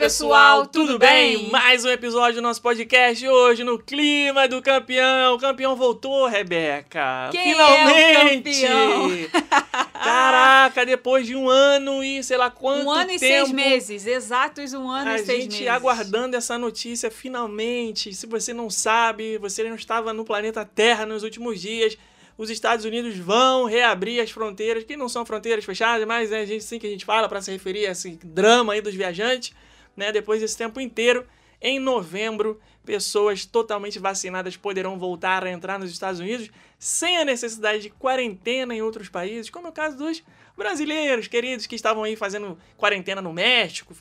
pessoal, tudo bem? Mais um episódio do nosso podcast hoje no clima do campeão. O campeão voltou, Rebeca. Quem Finalmente! é o campeão? Caraca, depois de um ano e sei lá quanto um ano e tempo. seis meses, exatos um ano A e seis gente meses. aguardando essa notícia finalmente. Se você não sabe, você não estava no planeta Terra nos últimos dias. Os Estados Unidos vão reabrir as fronteiras, que não são fronteiras fechadas, mas é a gente sim que a gente fala para se referir a esse drama aí dos viajantes, né? Depois desse tempo inteiro, em novembro, pessoas totalmente vacinadas poderão voltar a entrar nos Estados Unidos sem a necessidade de quarentena em outros países, como é o caso dos brasileiros queridos que estavam aí fazendo quarentena no México.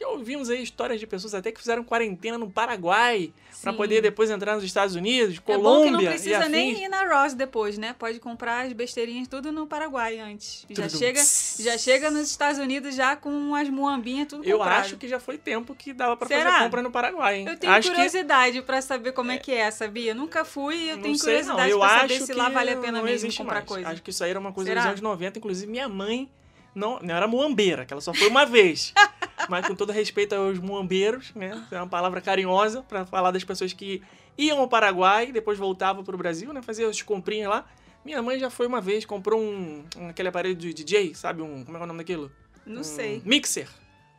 Já ouvimos aí histórias de pessoas até que fizeram quarentena no Paraguai para poder depois entrar nos Estados Unidos, É bom Colômbia que não precisa nem ir na Ross depois, né? Pode comprar as besteirinhas tudo no Paraguai antes. Já Tudum. chega, já chega nos Estados Unidos já com as muambinhas tudo Eu comprado. acho que já foi tempo que dava para fazer compra no Paraguai, hein? Eu tenho acho que curiosidade pra saber como é que é, sabia? Nunca fui e eu Não tenho sei, curiosidade pra saber se que lá vale a pena mesmo comprar mais. coisa. Acho que isso aí era uma coisa Será? dos anos 90. Inclusive, minha mãe não, não era muambeira, que ela só foi uma vez. Mas com todo respeito aos muambeiros, né? É uma palavra carinhosa para falar das pessoas que iam ao Paraguai e depois voltavam pro Brasil, né? Faziam as comprinhas lá. Minha mãe já foi uma vez, comprou um, um- aquele aparelho de DJ, sabe? Um, como é que é o nome daquilo? Não Um sei. Mixer.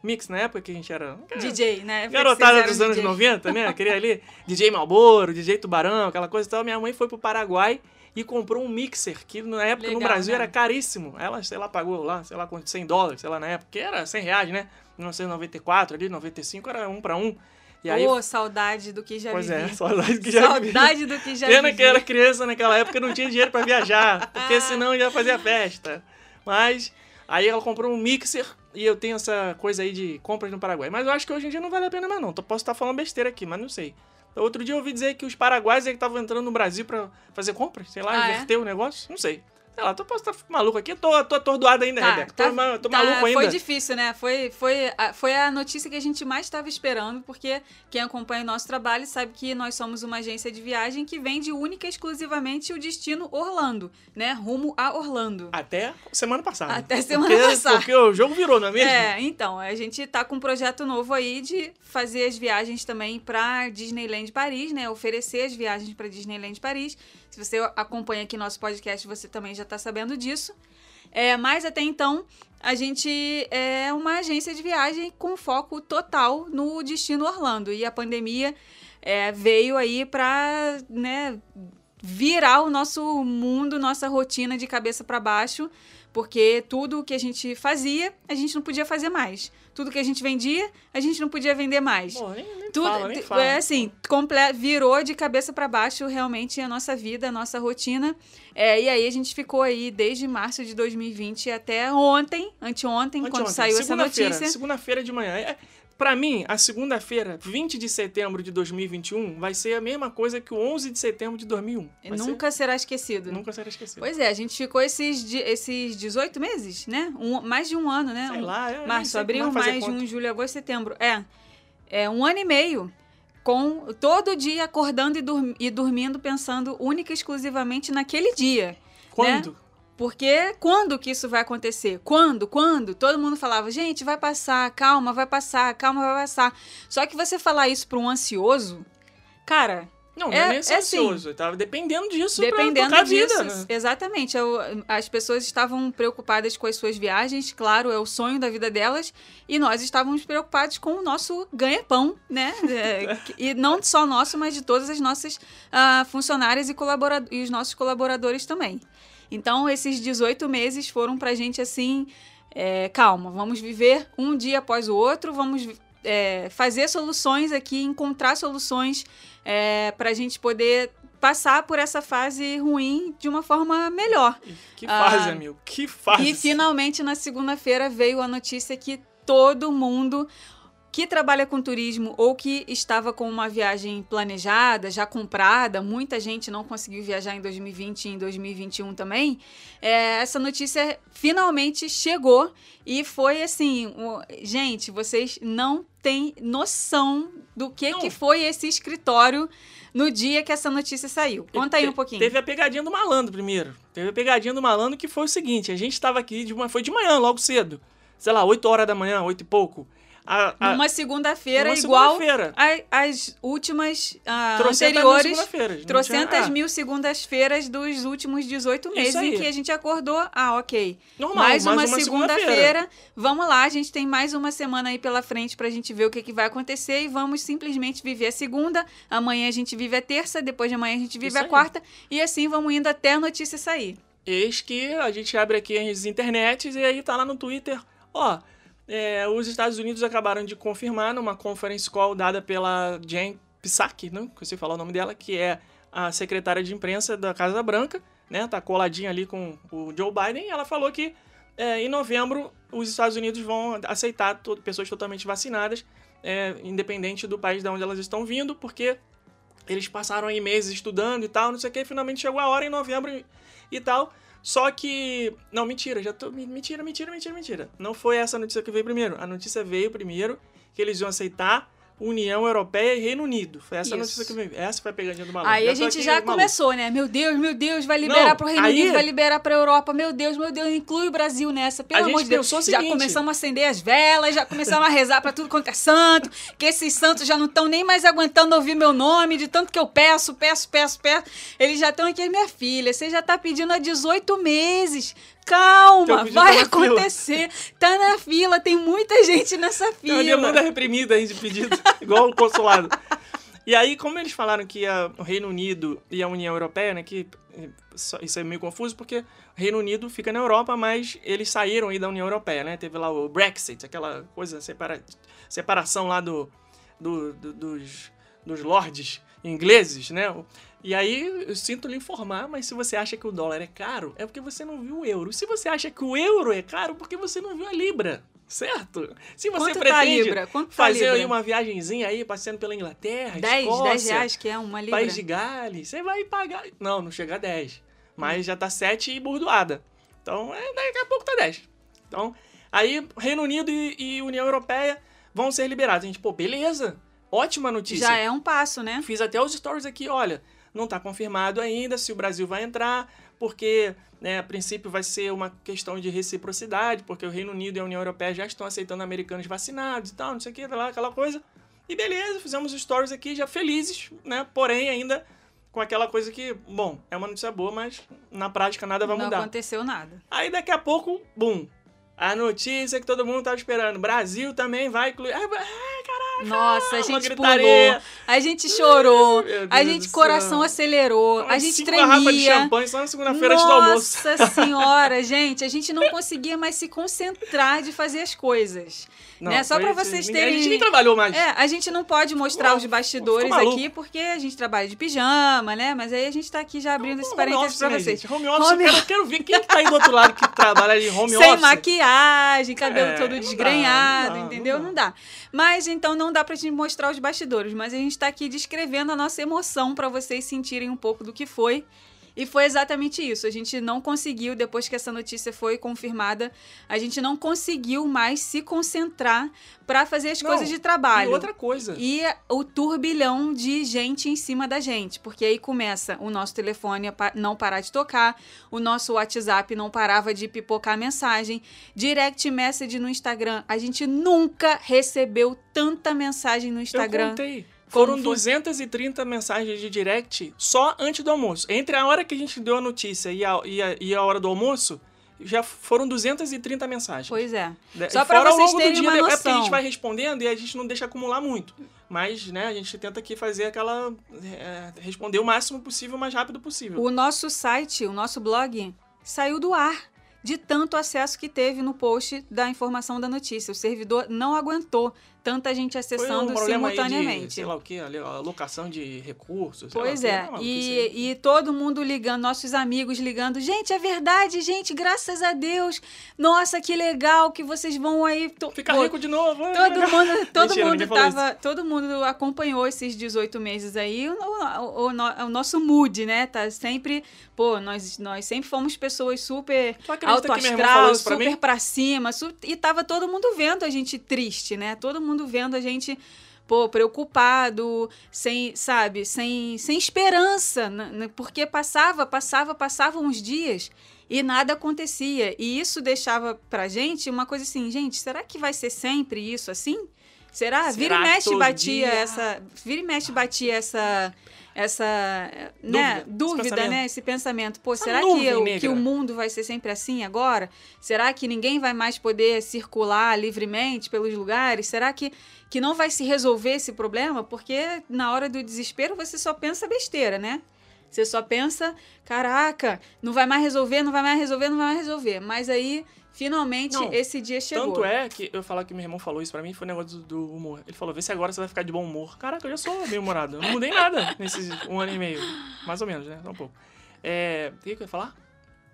Mix, na época que a gente era... DJ, né? Garotada dos anos DJ. 90, né? Queria ali DJ Malboro, DJ Tubarão, aquela coisa e tal. Minha mãe foi pro Paraguai e comprou um mixer, que na época no Legal, Brasil né? era caríssimo. Ela, sei lá, pagou lá, sei lá, quanto, 100 dólares, sei lá, na época, que era 100 reais, né? 1994 ali, 95, era um pra um. E aí, Ô, saudade do que já pois vivi. é, saudade que já vivi. Saudade do que já Pena vivi. que era criança naquela época não tinha dinheiro pra viajar, porque Ah. senão ia fazer a festa. Mas aí ela comprou um mixer e eu tenho essa coisa aí de compras no Paraguai. Mas eu acho que hoje em dia não vale a pena mais não. Posso estar falando besteira aqui, mas não sei. Outro dia eu ouvi dizer que os paraguaios é que estavam entrando no Brasil pra fazer compras, sei lá, Ah, é? inverter o negócio, não sei. Sei lá, tô, posso estar maluco aqui, tô, tô atordoado ainda, Tá, Rebeca. tá- tô, tô tá, maluco ainda. Foi difícil, né? Foi, foi, a, foi a notícia que a gente mais estava esperando, porque quem acompanha o nosso trabalho sabe que nós somos uma agência de viagem que vende única e exclusivamente o destino Orlando, né? Rumo a Orlando. Até semana passada. Até semana porque, passada. Porque o jogo virou, não é mesmo? É, então, a gente tá com um projeto novo aí de fazer as viagens também para Disneyland Paris, né? Oferecer as viagens para Disneyland Paris. Se você acompanha aqui nosso podcast, você também já tá sabendo disso. É, mas até então, a gente é uma agência de viagem com foco total no destino Orlando. E a pandemia é, veio aí para né, virar o nosso mundo, nossa rotina de cabeça para baixo, porque tudo que a gente fazia, a gente não podia fazer mais. Tudo que a gente vendia, a gente não podia vender mais. Pô, nem, nem Tudo fala, nem fala. é assim, comple- virou de cabeça para baixo realmente a nossa vida, a nossa rotina. É, e aí a gente ficou aí desde março de 2020 até ontem, anteontem, quando Anteontem, saiu essa notícia. Segunda-feira de manhã. É, pra mim, a segunda-feira, 20 de setembro de 2021, vai ser a mesma coisa que o 11 de setembro de 2001. Vai ser- Nunca será esquecido. nunca será esquecido. Pois é, a gente ficou esses, esses 18 meses, né? Um- mais de um ano, né? Sei Um- lá, eu Março, abril, conta. junho, julho, agosto, setembro. É. É um ano e meio. Com todo dia acordando e, e dormindo, pensando única e exclusivamente naquele dia. Quando? Porque quando que isso vai acontecer? Quando? Quando? Todo mundo falava, gente, vai passar, calma, vai passar, calma, vai passar. Só que você falar isso para um ansioso, cara, Não, não É- é, nem é ser ansioso. Eu tava dependendo disso Dependendo pra disso, a vida, né? exatamente. Eu- as pessoas estavam preocupadas com as suas viagens, claro, é o sonho da vida delas, e nós estávamos preocupados com o nosso ganha-pão, né? É, e não só nosso, mas de todas as nossas ah, funcionárias e, e os nossos colaboradores também. Então, esses 18 meses foram pra gente assim: é, calma, vamos viver um dia após o outro, vamos é, fazer soluções aqui, encontrar soluções é, para a gente poder passar por essa fase ruim de uma forma melhor. Que Ah, fase, amigo. Que fase. E finalmente na segunda-feira veio a notícia que todo mundo que trabalha com turismo ou que estava com uma viagem planejada, já comprada, muita gente não conseguiu viajar em 2020 e em 2021 também. é, essa notícia finalmente chegou e foi assim, gente, vocês não têm noção do que, Não. que foi esse escritório no dia que essa notícia saiu. Conta aí um pouquinho. Teve a pegadinha do malandro primeiro. Teve a pegadinha do malandro que foi o seguinte: a gente tava aqui, de uma, foi de manhã, logo cedo. Sei lá, 8 horas da manhã, 8 e pouco. A, a, Numa segunda-feira igual segunda-feira. a- as últimas mil anteriores. Não Trocentas tinha- é, mil segundas-feiras dos últimos 18 meses em que a gente acordou. Ah, ok. Normal, mais uma, segunda-feira. segunda-feira. Vamos lá, a gente tem mais uma semana aí pela frente pra gente ver o que, que vai acontecer e vamos simplesmente viver a segunda. Amanhã a gente vive a terça, depois de amanhã a gente vive Isso a aí. quarta e assim vamos indo até a notícia sair. Eis que a gente abre aqui as internets e aí tá lá no Twitter, ó, é, os Estados Unidos acabaram de confirmar numa conference call dada pela Jen Psaki, não sei falar o nome dela, que é a secretária de imprensa da Casa Branca, né, tá coladinha ali com o Joe Biden, e ela falou que é, em novembro os Estados Unidos vão aceitar to- pessoas totalmente vacinadas, é, independente do país de onde elas estão vindo, porque eles passaram aí meses estudando e tal, não sei o que, finalmente chegou a hora em novembro e- e tal. Só que. Não, mentira, já tô. me- Mentira, mentira, mentira, mentira. Não foi essa notícia que veio primeiro. A notícia veio primeiro que eles iam aceitar União Europeia e Reino Unido. Foi essa a notícia que veio. Essa foi a pegadinha do maluco. Aí a tô gente já maluco. começou, né? Meu Deus, meu Deus, vai liberar Não, pro Reino aí- Unido, vai liberar pra Europa. Meu Deus, meu Deus, inclui o Brasil nessa. Pelo A amor de Deus. o já seguinte- começamos a acender as velas, já começamos a rezar pra tudo quanto é santo, que esses santos já não estão nem mais aguentando ouvir meu nome, de tanto que eu peço, peço, peço, peço. Eles já estão aqui, minha filha, você já tá pedindo há 18 meses. Calma, vai tá na fila. acontecer. Tá na fila, tem muita gente nessa Tem uma fila. demanda reprimida aí de pedido, igual o consulado. E aí, como eles falaram que a- o Reino Unido e a União Europeia, né, que eh, isso é meio confuso porque o Reino Unido fica na Europa, mas eles saíram aí da União Europeia, né? Teve lá o Brexit, aquela coisa, separa, separação lá do, do- do- dos, dos lords ingleses, né? E aí, eu sinto lhe informar, mas se você acha que o dólar é caro, é porque você não viu o euro. Se você acha que o euro é caro, porque você não viu a libra, certo? Se você Quanto tá a pretende libra? Quanto tá a fazer aí uma viagenzinha aí, passeando pela Inglaterra, 10, Escócia, 10 reais que é uma libra. País de Gales, você vai pagar... Não, não chega a 10, mas já tá 7 e burdoada. Então, é, daqui a pouco tá 10. Então, aí Reino Unido e, e União Europeia vão ser liberados. A gente, pô, beleza, ótima notícia. Já é um passo, né? Fiz até os stories aqui, olha, não está confirmado ainda se o Brasil vai entrar, porque, né, a princípio vai ser uma questão de reciprocidade, porque o Reino Unido e a União Europeia já estão aceitando americanos vacinados e tal, não sei o que, lá, aquela coisa. E beleza, fizemos os stories aqui já felizes, né, porém ainda com aquela coisa que, bom, é uma notícia boa, mas na prática nada vai não mudar. aconteceu nada. Aí daqui a pouco, bum, a notícia que todo mundo tava esperando, Brasil também vai incluir... Ai, ai, caraca! Nossa, a uma gente pulou, a gente chorou, a gente coração acelerou, a Umas gente garrafas de tremia. champanhe só na segunda-feira antes do almoço. Nossa senhora, gente, a gente não conseguia mais se concentrar de fazer as coisas. Né? Só isso. vocês Ninguém- A gente nem terem trabalhou mais. É, a gente não pode mostrar os bastidores aqui porque a gente trabalha de pijama, né? Mas aí a gente tá aqui já abrindo esse Home parênteses pra né, vocês. gente? Home office, Home eu quero, quero ver quem que tá aí do outro lado que trabalha de home Sem office. maquiagem, cabelo É, todo não dá, desgrenhado, não dá, entendeu? não Não dá. Mas então não dá pra gente mostrar os bastidores, mas a gente tá aqui descrevendo a nossa emoção pra vocês sentirem um pouco do que foi. E foi exatamente isso. A gente não conseguiu, depois que essa notícia foi confirmada, a gente não conseguiu mais se concentrar pra fazer as Não, coisas de trabalho. E outra coisa. E o turbilhão de gente em cima da gente. Porque aí começa o nosso telefone a não parar de tocar, o nosso WhatsApp não parava de pipocar mensagem, direct message no Instagram. A gente nunca recebeu tanta mensagem no Eu Instagram. contei. Foram foi? 230 mensagens de direct só antes do almoço. Entre a hora que a gente deu a notícia e a, e a, e a hora do almoço, já foram 230 mensagens. Pois é. De- Só ao vocês terem dia, uma É porque a noção. gente vai respondendo e a gente não deixa acumular muito. Mas, né, a gente tenta aqui fazer aquela... é, responder o máximo possível, o mais rápido possível. O nosso site, o nosso blog, saiu do ar de tanto acesso que teve no post da informação da notícia. O servidor não aguentou tanta gente um acessando problema aí de, simultaneamente. sei lá o que, alocação de recursos. Pois é, Não, aí. e, e todo mundo ligando, nossos amigos ligando. Gente, é verdade, gente, graças a Deus. Nossa, que legal que vocês vão aí. to- Fica pô, rico de novo. é, Todo mundo, todo Mentira, mundo tava, todo mundo acompanhou esses 18 meses aí. O, o- o o nosso mood, né? Tá sempre, pô, nós, nós sempre fomos pessoas super alto que astral, pra super mim? pra cima, su- e tava todo mundo vendo a gente triste, né? Todo mundo vendo a gente pô, preocupado, sem, sabe, sem, sem esperança, né? né? porque passava, passava, passavam uns dias e nada acontecia. E isso deixava pra gente uma coisa assim, gente, será que vai ser sempre isso assim? Será? Será vira e mexe batia dia? essa. Vira e mexe batia essa. Essa né, Dúvida, né? Esse pensamento. Pô, Essa será que, negra. que o mundo vai ser sempre assim agora? Será que ninguém vai mais poder circular livremente pelos lugares? Será que, que não vai se resolver esse problema? Porque na hora do desespero você só pensa besteira, né? Você só pensa, caraca, não vai mais resolver, não vai mais resolver, não vai mais resolver. Mas aí, finalmente, Não, esse dia chegou. Tanto é que eu falar que meu irmão falou isso pra mim foi o negócio do, do humor. Ele falou: vê se agora você vai ficar de bom humor. Caraca, eu já sou meio humorado. Eu não mudei nada nesses um ano e meio. Mais ou menos, né? Só um pouco. É. O que que eu ia falar?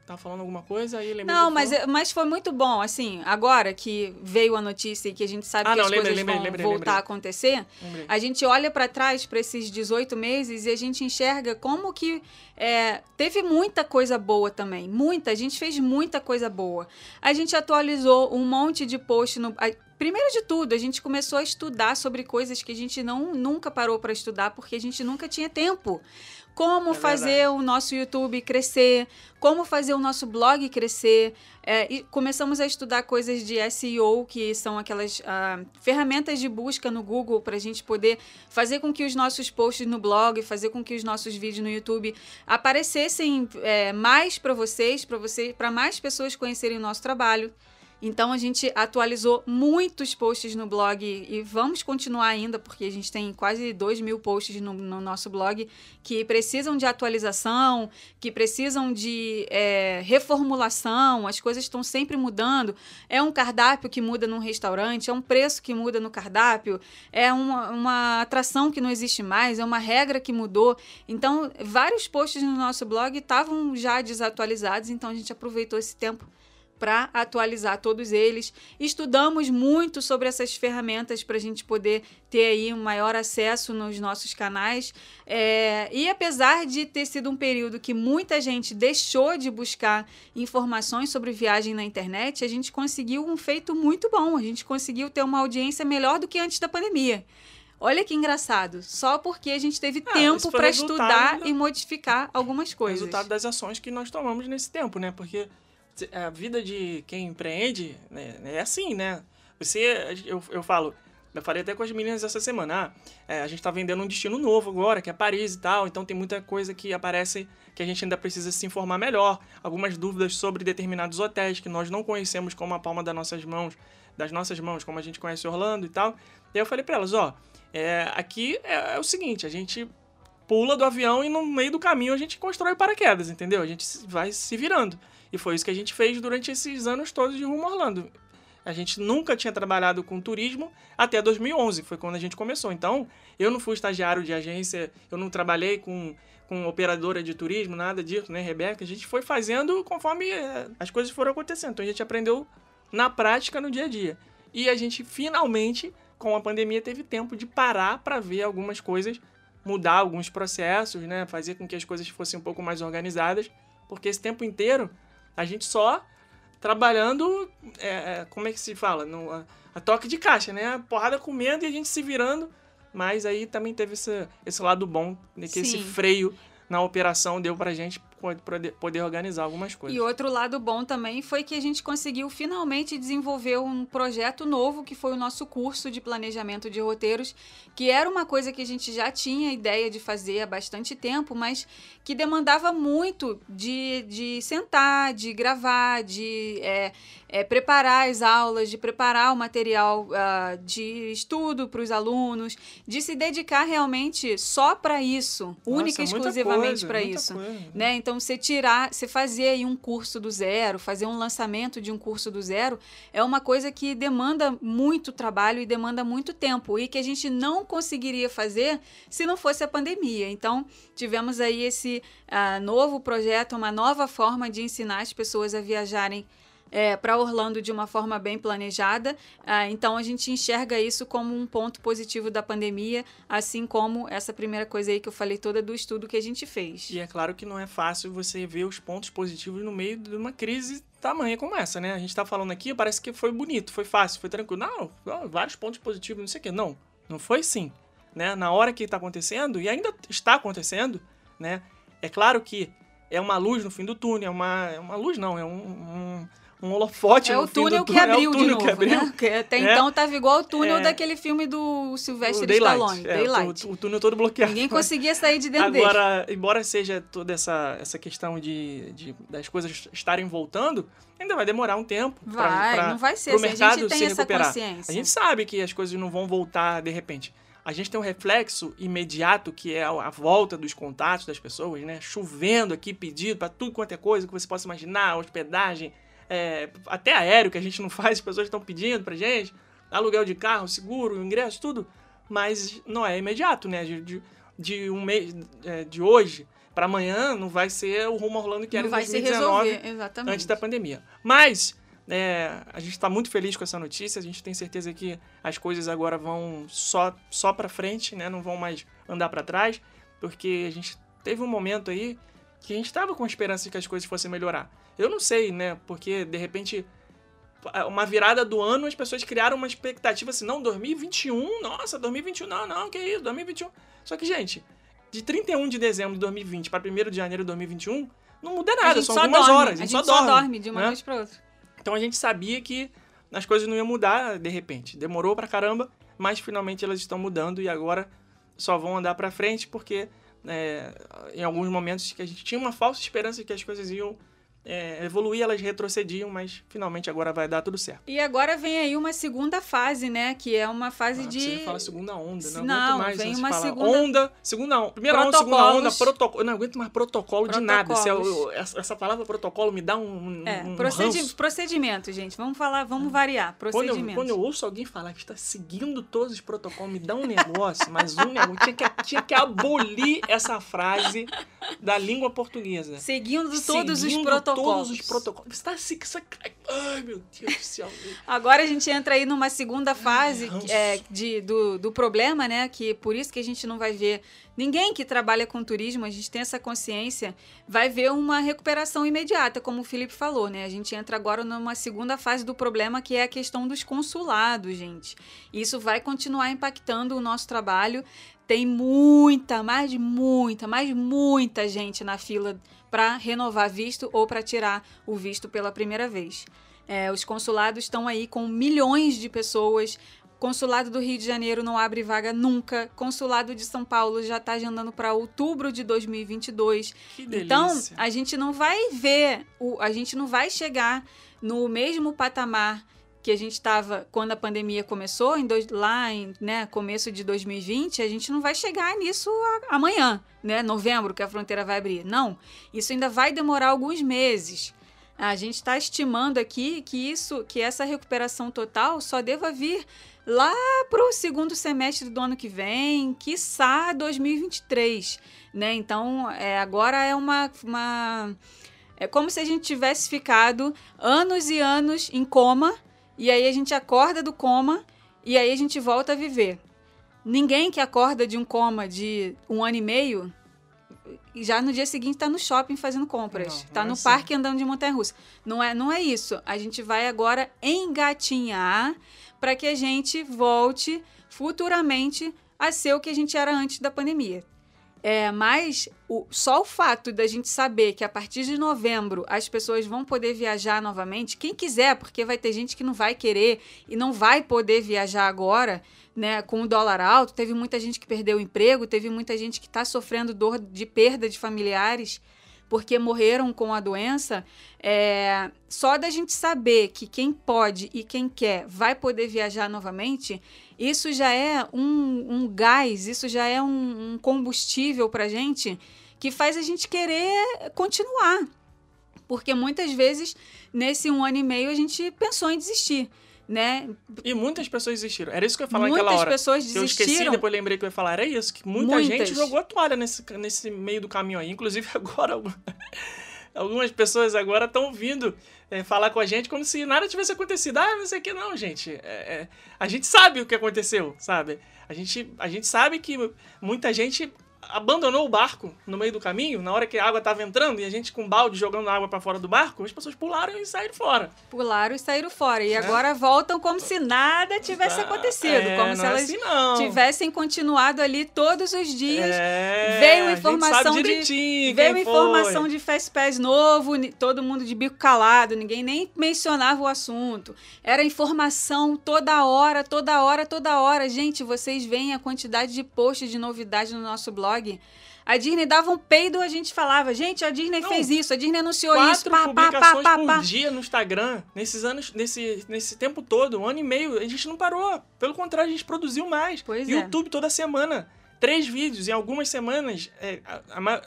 Tava falando alguma coisa aí lembrei. Não, mas, é- mas foi muito bom, assim, agora que veio a notícia e que a gente sabe Ah, que não, as lembrei, coisas lembrei, vão lembrei, voltar a acontecer, a gente olha para trás para esses 18 meses e a gente enxerga como que é, teve muita coisa boa também, muita, a gente fez muita coisa boa. A gente atualizou um monte de post no... a- Primeiro de tudo, a gente começou a estudar sobre coisas que a gente não nunca parou para estudar porque a gente nunca tinha tempo. Como É fazer o nosso YouTube crescer, como fazer o nosso blog crescer. É, e começamos a estudar coisas de SEO, que são aquelas ah, ferramentas de busca no Google para a gente poder fazer com que os nossos posts no blog, fazer com que os nossos vídeos no YouTube aparecessem é, mais para vocês, para você, para mais pessoas conhecerem o nosso trabalho. Então a gente atualizou muitos posts no blog e vamos continuar ainda, porque a gente tem quase 2 mil posts no, no nosso blog que precisam de atualização, que precisam de é, reformulação, as coisas estão sempre mudando. É um cardápio que muda num restaurante, é um preço que muda no cardápio, é uma, uma atração que não existe mais, é uma regra que mudou. Então, vários posts no nosso blog estavam já desatualizados, então a gente aproveitou esse tempo para atualizar todos eles. Estudamos muito sobre essas ferramentas para a gente poder ter aí um maior acesso nos nossos canais. É, e apesar de ter sido um período que muita gente deixou de buscar informações sobre viagem na internet, a gente conseguiu um feito muito bom. A gente conseguiu ter uma audiência melhor do que antes da pandemia. Olha que engraçado, só porque a gente teve Ah, tempo para estudar da- e modificar algumas coisas. resultado das ações que nós tomamos nesse tempo, né? Porque a vida de quem empreende né, é assim, né? Você, eu, eu falo, eu falei até com as meninas essa semana, ah, é, a gente tá vendendo um destino novo agora, que é Paris e tal, então tem muita coisa que aparece que a gente ainda precisa se informar melhor, algumas dúvidas sobre determinados hotéis que nós não conhecemos como a palma das nossas mãos, das nossas mãos, como a gente conhece Orlando e tal. E eu falei para elas, ó, é, aqui é, é o seguinte, a gente pula do avião e no meio do caminho a gente constrói paraquedas, entendeu? A gente vai se virando. E foi isso que a gente fez durante esses anos todos de rumo Orlando. A gente nunca tinha trabalhado com turismo até 2011, foi quando a gente começou. Então, eu não fui estagiário de agência, eu não trabalhei com, com operadora de turismo, nada disso, né, Rebeca? A gente foi fazendo conforme eh, as coisas foram acontecendo. Então, a gente aprendeu na prática, no dia a dia. E a gente finalmente, com a pandemia, teve tempo de parar para ver algumas coisas, mudar alguns processos, né? Fazer com que as coisas fossem um pouco mais organizadas. Porque esse tempo inteiro a gente só trabalhando, é, é, como é que se fala? No, a, a toque de caixa, né? Porrada comendo e a gente se virando. Mas aí também teve esse, esse lado bom, né? que esse Sim. freio na operação deu pra gente po- poder, organizar algumas coisas. E outro lado bom também foi que a gente conseguiu finalmente desenvolver um projeto novo, que foi o nosso curso de planejamento de roteiros, que era uma coisa que a gente já tinha ideia de fazer há bastante tempo, mas que demandava muito de, de sentar, de gravar, de é, é, preparar as aulas, de preparar o material ah, de estudo para os alunos, de se dedicar realmente só para isso, única e Nossa, exclusivamente para isso coisa. né? Então, você tirar, você fazer aí um curso do zero, fazer um lançamento de um curso do zero, é uma coisa que demanda muito trabalho e demanda muito tempo e que a gente não conseguiria fazer se não fosse a pandemia. Então, tivemos aí esse ah, novo projeto, uma nova forma de ensinar as pessoas a viajarem para Orlando de uma forma bem planejada. Ah, então a gente enxerga isso como um ponto positivo da pandemia, assim como essa primeira coisa aí que eu falei toda do estudo que a gente fez. E é claro que não é fácil você ver os pontos positivos no meio de uma crise tamanha como essa, né? A gente tá falando aqui, parece que foi bonito, foi fácil, foi tranquilo. Não, não, vários pontos positivos, não sei o quê. Não, não foi sim. Né? Na hora que tá acontecendo, e ainda está acontecendo, né? É claro que é uma luz no fim do túnel, é uma, é uma luz não, é um, um- um holofote É o túnel que túnel. abriu é o de túnel novo, que abriu. né? Porque até É. então tava igual o túnel É. daquele filme do Sylvester. Stallone, é, Daylight. O, o túnel todo bloqueado. Ninguém conseguia sair de dentro dele. Agora, embora seja toda essa, essa questão de, de- das coisas estarem voltando, ainda vai demorar um tempo pra- Vai, pra- não vai ser pro assim. A mercado gente tem se essa recuperar. consciência. A gente sabe que as coisas não vão voltar de repente. A gente tem um reflexo imediato que é a volta dos contatos das pessoas, né? Chovendo aqui, pedido para tudo quanto é coisa que você possa imaginar, hospedagem, é, até aéreo que a gente não faz, as pessoas estão pedindo pra gente, aluguel de carro, seguro, ingresso, tudo. Mas não é imediato, né? De, de, um mês, é, de hoje para amanhã, não vai ser o rumo Orlando que era não em vai se 2019 resolver, exatamente. antes da pandemia. Mas é, a gente está muito feliz com essa notícia. A gente tem certeza que as coisas agora vão só só para frente, né? Não vão mais andar para trás, porque a gente teve um momento aí que a gente estava com a esperança de que as coisas fossem melhorar. Eu não sei, né? Porque de repente uma virada do ano as pessoas criaram uma expectativa assim, não, 2021, nossa, 2021, não, não, que isso, 2021. Só que, gente, de 31 de dezembro de 2020 para 1 de janeiro de 2021, não muda A nada, gente são só algumas dorme, horas. A gente, só, só, dorme de uma né? noite pra outra. Então a gente sabia que as coisas não iam mudar de repente. Demorou pra caramba, mas finalmente elas estão mudando e agora só vão andar pra frente porque é, em alguns momentos que a gente tinha uma falsa esperança de que as coisas iam é, evoluir, elas retrocediam, mas finalmente agora vai dar tudo certo. E agora vem aí uma segunda fase, né? Que é uma fase Ah, de. Você fala segunda onda, não, Não, aguento mais. vem uma fala segunda- Onda, segunda onda. Primeira onda, segunda onda, protocolo. Eu não aguento mais protocolo de nada. É essa, essa palavra protocolo me dá um, É, um procedi ranço. procedimento, gente. Vamos falar, vamos variar. Quando Procedimento. eu, quando eu ouço alguém falar que está seguindo todos os protocolos, me dá um negócio, mas um negócio. Tinha que, tinha que abolir essa frase da língua portuguesa. Seguindo todos os Seguindo protocolos. Todos os protocolos. Você tá assim, essa- Ai, meu Deus do céu. Agora a gente entra aí numa segunda fase é, de, do, do problema, né? Que por isso que a gente não vai ver ninguém que trabalha com turismo, a gente tem essa consciência, vai ver uma recuperação imediata, como o Felipe falou, né? A gente entra agora numa segunda fase do problema, que é a questão dos consulados, gente. Isso vai continuar impactando o nosso trabalho. Tem muita, mais muita, mais muita gente na fila para renovar visto ou para tirar o visto pela primeira vez. É, os consulados estão aí com milhões de pessoas. Consulado do Rio de Janeiro não abre vaga nunca. Consulado de São Paulo já está agendando para outubro de 2022. Que delícia. Então, a gente não vai ver, o, a gente não vai chegar no mesmo patamar que a gente estava quando a pandemia começou, em dois, lá em né, começo de 2020, a gente não vai chegar nisso a- amanhã, né? Novembro, que a fronteira vai abrir. Não. Isso ainda vai demorar alguns meses. A gente está estimando aqui que isso, que essa recuperação total só deva vir lá para o segundo semestre do ano que vem, quiçá 2023, né? Então, é, agora é uma, uma é como se a gente tivesse ficado anos e anos em coma e aí a gente acorda do coma e aí a gente volta a viver. Ninguém que acorda de um coma de um ano e meio já no dia seguinte está no shopping fazendo compras, está não é no assim. parque andando de montanha-russa. Não é, não é isso. A gente vai agora engatinhar para que a gente volte futuramente a ser o que a gente era antes da pandemia. É, mas o- só o fato da gente saber que a partir de novembro as pessoas vão poder viajar novamente, quem quiser, porque vai ter gente que não vai querer e não vai poder viajar agora, né? Com o dólar alto, teve muita gente que perdeu o emprego, teve muita gente que está sofrendo dor de perda de familiares porque morreram com a doença. É, só da gente saber que quem pode e quem quer vai poder viajar novamente, isso já é um, um gás, isso já é um, um combustível para gente que faz a gente querer continuar. Porque muitas vezes, nesse um ano e meio, a gente pensou em desistir, né? E muitas pessoas desistiram. Era isso que eu ia falar Muitas naquela hora. pessoas Que eu esqueci, desistiram. depois lembrei que eu ia falar. Era isso, que muita Muitas. gente jogou a toalha nesse, nesse meio do caminho aí. Inclusive agora, algum- algumas pessoas agora estão vindo é, falar com a gente como se nada tivesse acontecido. Ah, não sei o que não, gente. É, é, a gente sabe o que aconteceu, sabe? A gente, a gente sabe que muita gente abandonou o barco no meio do caminho, na hora que a água estava entrando e a gente com balde jogando água para fora do barco, as pessoas pularam e saíram fora. Pularam e saíram fora. E é. agora voltam como se nada tivesse tá. acontecido. É, como se é elas assim, tivessem continuado ali todos os dias. É, veio informação de. Veio informação foi. de Fast Pass novo, todo mundo de bico calado, ninguém nem mencionava o assunto. Era informação toda hora, toda hora, toda hora. Gente, vocês veem a quantidade de posts de novidade no nosso blog. A Disney dava um peido, a gente falava, gente, a Disney Não, fez isso, a Disney anunciou quatro isso. Quatro publicações pá, pá, pá, por dia no Instagram, nesses anos, nesse, nesse tempo todo, um ano e meio, a gente não parou. Pelo contrário, a gente produziu mais. Pois é. YouTube toda semana. Três vídeos, em algumas semanas, é, a, a,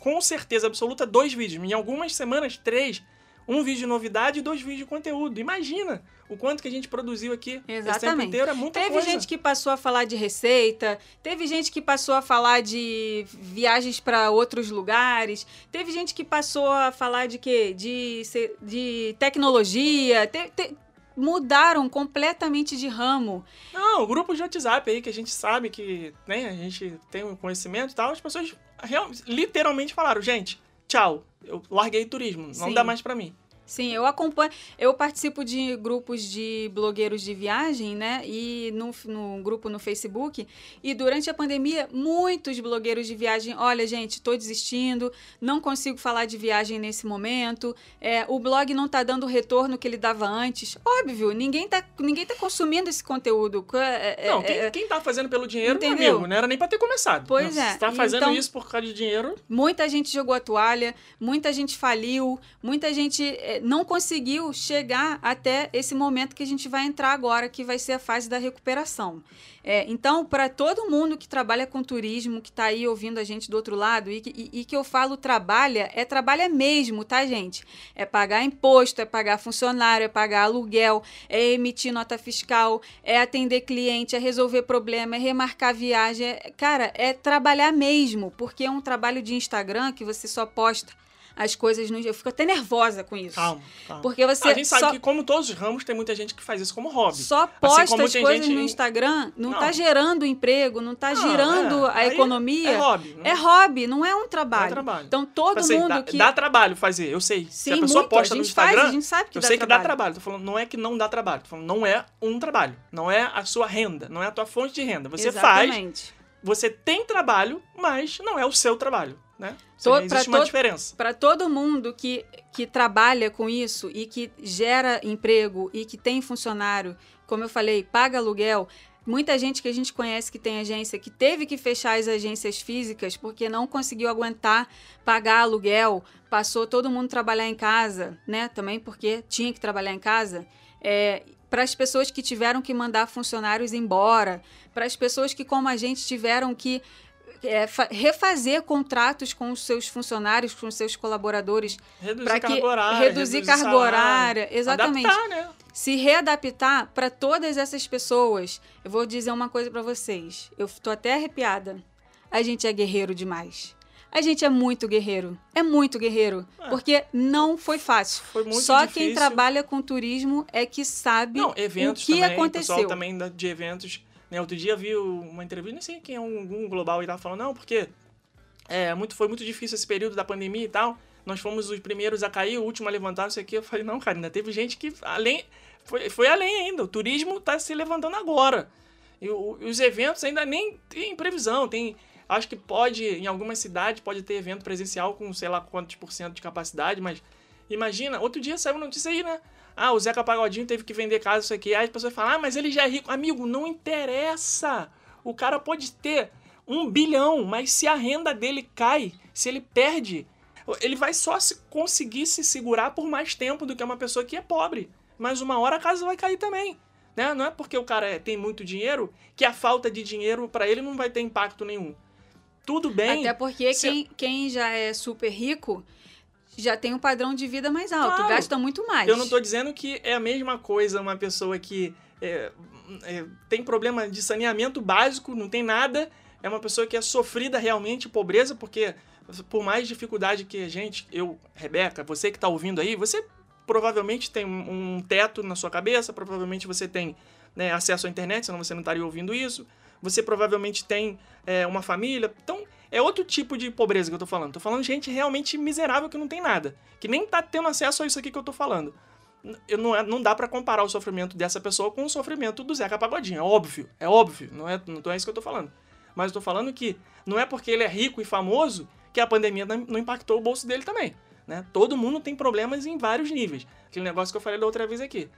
com certeza absoluta, dois vídeos. Em algumas semanas, três um vídeo de novidade e dois vídeos de conteúdo. Imagina o quanto que a gente produziu aqui Exatamente. esse tempo inteiro, é muita teve coisa. gente que passou a falar de receita, teve gente que passou a falar de viagens para outros lugares, teve gente que passou a falar de quê? De, de tecnologia, te, te, mudaram completamente de ramo. Não, grupos de WhatsApp aí que a gente sabe que né, a gente tem um conhecimento e tal, as pessoas real, literalmente falaram, gente, tchau, eu larguei turismo, não Sim. dá mais para mim. Sim, eu acompanho, eu participo de grupos de blogueiros de viagem, né? E no, no grupo no Facebook. E durante a pandemia, muitos blogueiros de viagem, olha, gente, estou desistindo, não consigo falar de viagem nesse momento. É, o blog não está dando o retorno que ele dava antes. Óbvio, ninguém está ninguém tá consumindo esse conteúdo. É, é não, quem, é, quem tá fazendo pelo dinheiro, entendeu? meu amigo, não era nem para ter começado. Pois é. Se tá fazendo então, isso por causa de dinheiro. Muita gente jogou a toalha, muita gente faliu, muita gente é, não conseguiu chegar até esse momento que a gente vai entrar agora, que vai ser a fase da recuperação. É, então, para todo mundo que trabalha com turismo, que está aí ouvindo a gente do outro lado, e, e, e, que eu falo trabalha, é trabalha mesmo, tá, gente? É pagar imposto, é pagar funcionário, é pagar aluguel, é emitir nota fiscal, é atender cliente, é resolver problema, é remarcar viagem. É, cara, é trabalhar mesmo, porque é um trabalho de Instagram que você só posta as coisas no Eu fico até nervosa com isso. Calma, calma. Porque você. A gente sabe só... que, como todos os ramos, tem muita gente que faz isso como hobby. Só assim posta assim as coisas gente... no Instagram, não, está gerando emprego, não está girando é. a economia. É hobby. Não... É hobby, não é um trabalho. É trabalho. Então todo assim, mundo dá, que. Dá trabalho fazer, eu sei. Sim, Se a pessoa muito. posta a no Instagram. Faz, a gente sabe que eu dá sei trabalho. que dá trabalho. Tô falando, não é que não dá trabalho. Tô falando, não é um trabalho. Não é a sua renda. Não é a tua fonte de renda. Você Exatamente. faz. Você tem trabalho, mas não é o seu trabalho né? To, existe uma diferença. Para todo mundo que, que trabalha com isso e que gera emprego e que tem funcionário, como eu falei, paga aluguel, muita gente que a gente conhece que tem agência que teve que fechar as agências físicas porque não conseguiu aguentar pagar aluguel, passou todo mundo trabalhar em casa, né? Também porque tinha que trabalhar em casa. É, para as pessoas que tiveram que mandar funcionários embora, para as pessoas que, como a gente, tiveram que é, refazer contratos com os seus funcionários, com os seus colaboradores. Reduzir carga horária. Reduzir, reduzir carga horária. Exatamente. Adaptar, né? Se readaptar para todas essas pessoas. Eu vou dizer uma coisa para vocês. Eu estou até arrepiada. A gente é guerreiro demais. A gente é muito guerreiro. É muito guerreiro. É. Porque não foi fácil. Foi muito Só difícil. quem trabalha com turismo é que sabe não, eventos o que também, aconteceu. O pessoal também de eventos né? Outro dia vi uma entrevista, não sei quem é um, um global e tava falando, não, porque é, muito, foi muito difícil esse período da pandemia e tal. Nós fomos os primeiros a cair, o último a levantar, não sei o que. Eu falei, não, cara, ainda teve gente que além. Foi, foi além ainda. O turismo está se levantando agora. E o, os eventos ainda nem tem previsão. Tem. Acho que pode, em algumas cidades, pode ter evento presencial com sei lá quantos por cento de capacidade, mas imagina, outro dia saiu notícia aí, né? Ah, o Zeca Pagodinho teve que vender casa, isso aqui. Aí as pessoas falam, ah, mas ele já é rico. Amigo, não interessa. O cara pode ter um bilhão, mas se a renda dele cai, se ele perde, ele vai só se conseguir se segurar por mais tempo do que uma pessoa que é pobre. Mas uma hora a casa vai cair também. Né? Não é porque o cara é, tem muito dinheiro que a falta de dinheiro para ele não vai ter impacto nenhum. Tudo bem. Até porque se... quem, quem já é super rico já tem um padrão de vida mais alto, claro. gasta muito mais. Eu não estou dizendo que é a mesma coisa uma pessoa que é, é, tem problema de saneamento básico, não tem nada, é uma pessoa que é sofrida realmente, pobreza, porque por mais dificuldade que a gente, eu, Rebeca, você que está ouvindo aí, você provavelmente tem um, teto na sua cabeça, provavelmente você tem né, acesso à internet, senão você não estaria ouvindo isso, você provavelmente tem é, uma família, então é outro tipo de pobreza que eu tô falando. Tô falando de gente realmente miserável que não tem nada. Que nem tá tendo acesso a isso aqui que eu tô falando. Eu não, é, não dá para comparar o sofrimento dessa pessoa com o sofrimento do Zeca Pagodinho. É óbvio, é óbvio. Não é, não é isso que eu tô falando. Mas eu tô falando que não é porque ele é rico e famoso que a pandemia não impactou o bolso dele também. Né? Todo mundo tem problemas em vários níveis. Aquele negócio que eu falei da outra vez aqui.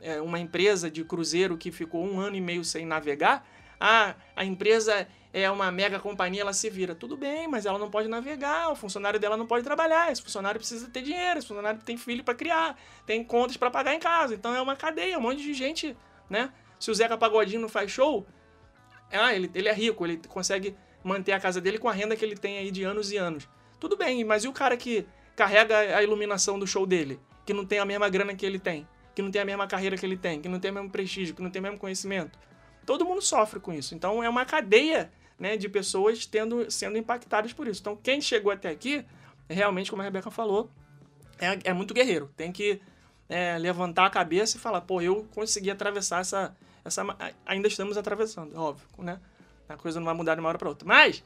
É uma empresa de cruzeiro que ficou um ano e meio sem navegar. Ah, a empresa é uma mega companhia, ela se vira. Tudo bem, mas ela não pode navegar, o funcionário dela não pode trabalhar, esse funcionário precisa ter dinheiro, esse funcionário tem filho para criar, tem contas para pagar em casa. Então é uma cadeia, um monte de gente, né? Se o Zeca Pagodinho não faz show, ah, ele, ele é rico, ele consegue manter a casa dele com a renda que ele tem aí de anos e anos. Tudo bem, mas e o cara que carrega a iluminação do show dele, que não tem a mesma grana que ele tem, que não tem a mesma carreira que ele tem, que não tem o mesmo prestígio, que não tem o mesmo conhecimento? Todo mundo sofre com isso. Então é uma cadeia né, de pessoas tendo, sendo impactadas por isso. Então, quem chegou até aqui, realmente, como a Rebeca falou, é, é muito guerreiro. Tem que é, levantar a cabeça e falar, pô, eu consegui atravessar essa, essa. Ainda estamos atravessando, óbvio, né? A coisa não vai mudar de uma hora para outra. Mas,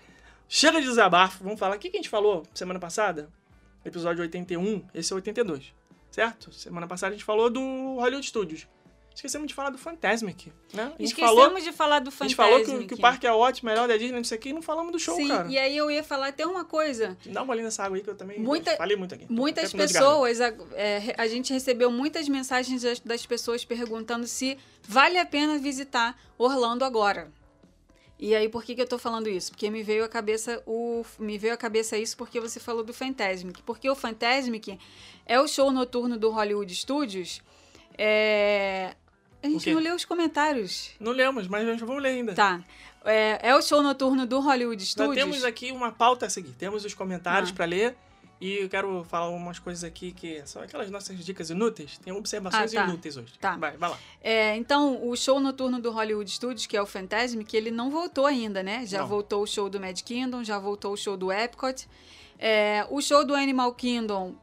chega de desabafo, vamos falar. O que a gente falou semana passada? Episódio 81, esse é 82, certo? Semana passada a gente falou do Hollywood Studios. Esquecemos de falar do Fantasmic, né? Esquecemos falou, de falar do Fantasmic. A gente falou que, que, o parque é ótimo, melhor da Disney, não sei o que, e não falamos do show, Sim, cara. e aí eu ia falar até uma coisa. Dá uma olhada nessa água aí que eu também Muita, falei muito aqui. Muitas pessoas, a, é, a gente recebeu muitas mensagens das, das pessoas perguntando se vale a pena visitar Orlando agora. E aí, por que, que eu tô falando isso? Porque me veio a cabeça o me veio a cabeça isso porque você falou do Fantasmic. Porque o Fantasmic é o show noturno do Hollywood Studios. É, a gente não leu os comentários. Não lemos, mas vamos ler ainda. Tá. É, é o show noturno do Hollywood Studios. Nós temos aqui uma pauta a seguir. Temos os comentários ah. para ler. E eu quero falar umas coisas aqui que são aquelas nossas dicas inúteis. Tem observações ah, tá. inúteis hoje. Tá. Vai, vai lá. É, então, o show noturno do Hollywood Studios, que é o Fantasm, que ele não voltou ainda, né? Já não. voltou o show do Mad Kingdom, já voltou o show do Epcot. É, o show do Animal Kingdom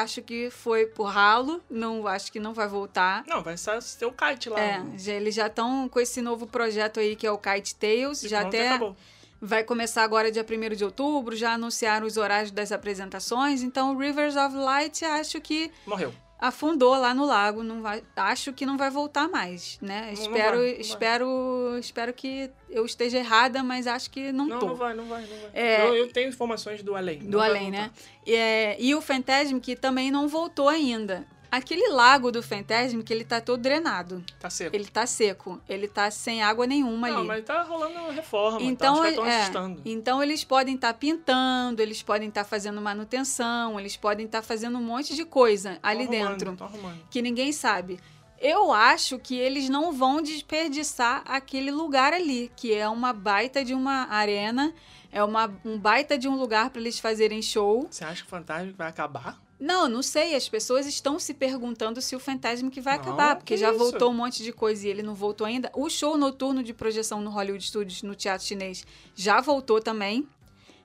acho que foi pro ralo, não acho que não vai voltar. Não, vai ser o kite lá. É, já, eles já estão com esse novo projeto aí que é o Kite Tales, já até acabou. vai começar agora dia 1 de outubro, já anunciaram os horários das apresentações, então Rivers of Light acho que morreu afundou lá no lago, não vai, acho que não vai voltar mais, né? Não, espero, não vai, espero, espero que eu esteja errada, mas acho que não, não tô. Não vai, não vai, não vai. É, eu, eu, tenho informações do além. Do além, né? É, e o Fantasm que também não voltou ainda. Aquele lago do Fantasm, que ele tá todo drenado. Tá seco. Ele tá seco. Ele tá sem água nenhuma não, ali. mas tá rolando uma reforma. Tá? Então, tá, é, então eles podem estar tá pintando, eles podem estar tá fazendo manutenção, eles podem estar tá fazendo um monte de coisa ali arrumando, dentro. Tô arrumando. Que ninguém sabe. Eu acho que eles não vão desperdiçar aquele lugar ali, que é uma baita de uma arena, é uma, um baita de um lugar para eles fazerem show. Você acha que o Fantasma vai acabar? Não, não sei. As pessoas estão se perguntando se o Fantasma que vai não, acabar, porque já isso? voltou um monte de coisa e ele não voltou ainda. O show noturno de projeção no Hollywood Studios, no Teatro Chinês, já voltou também.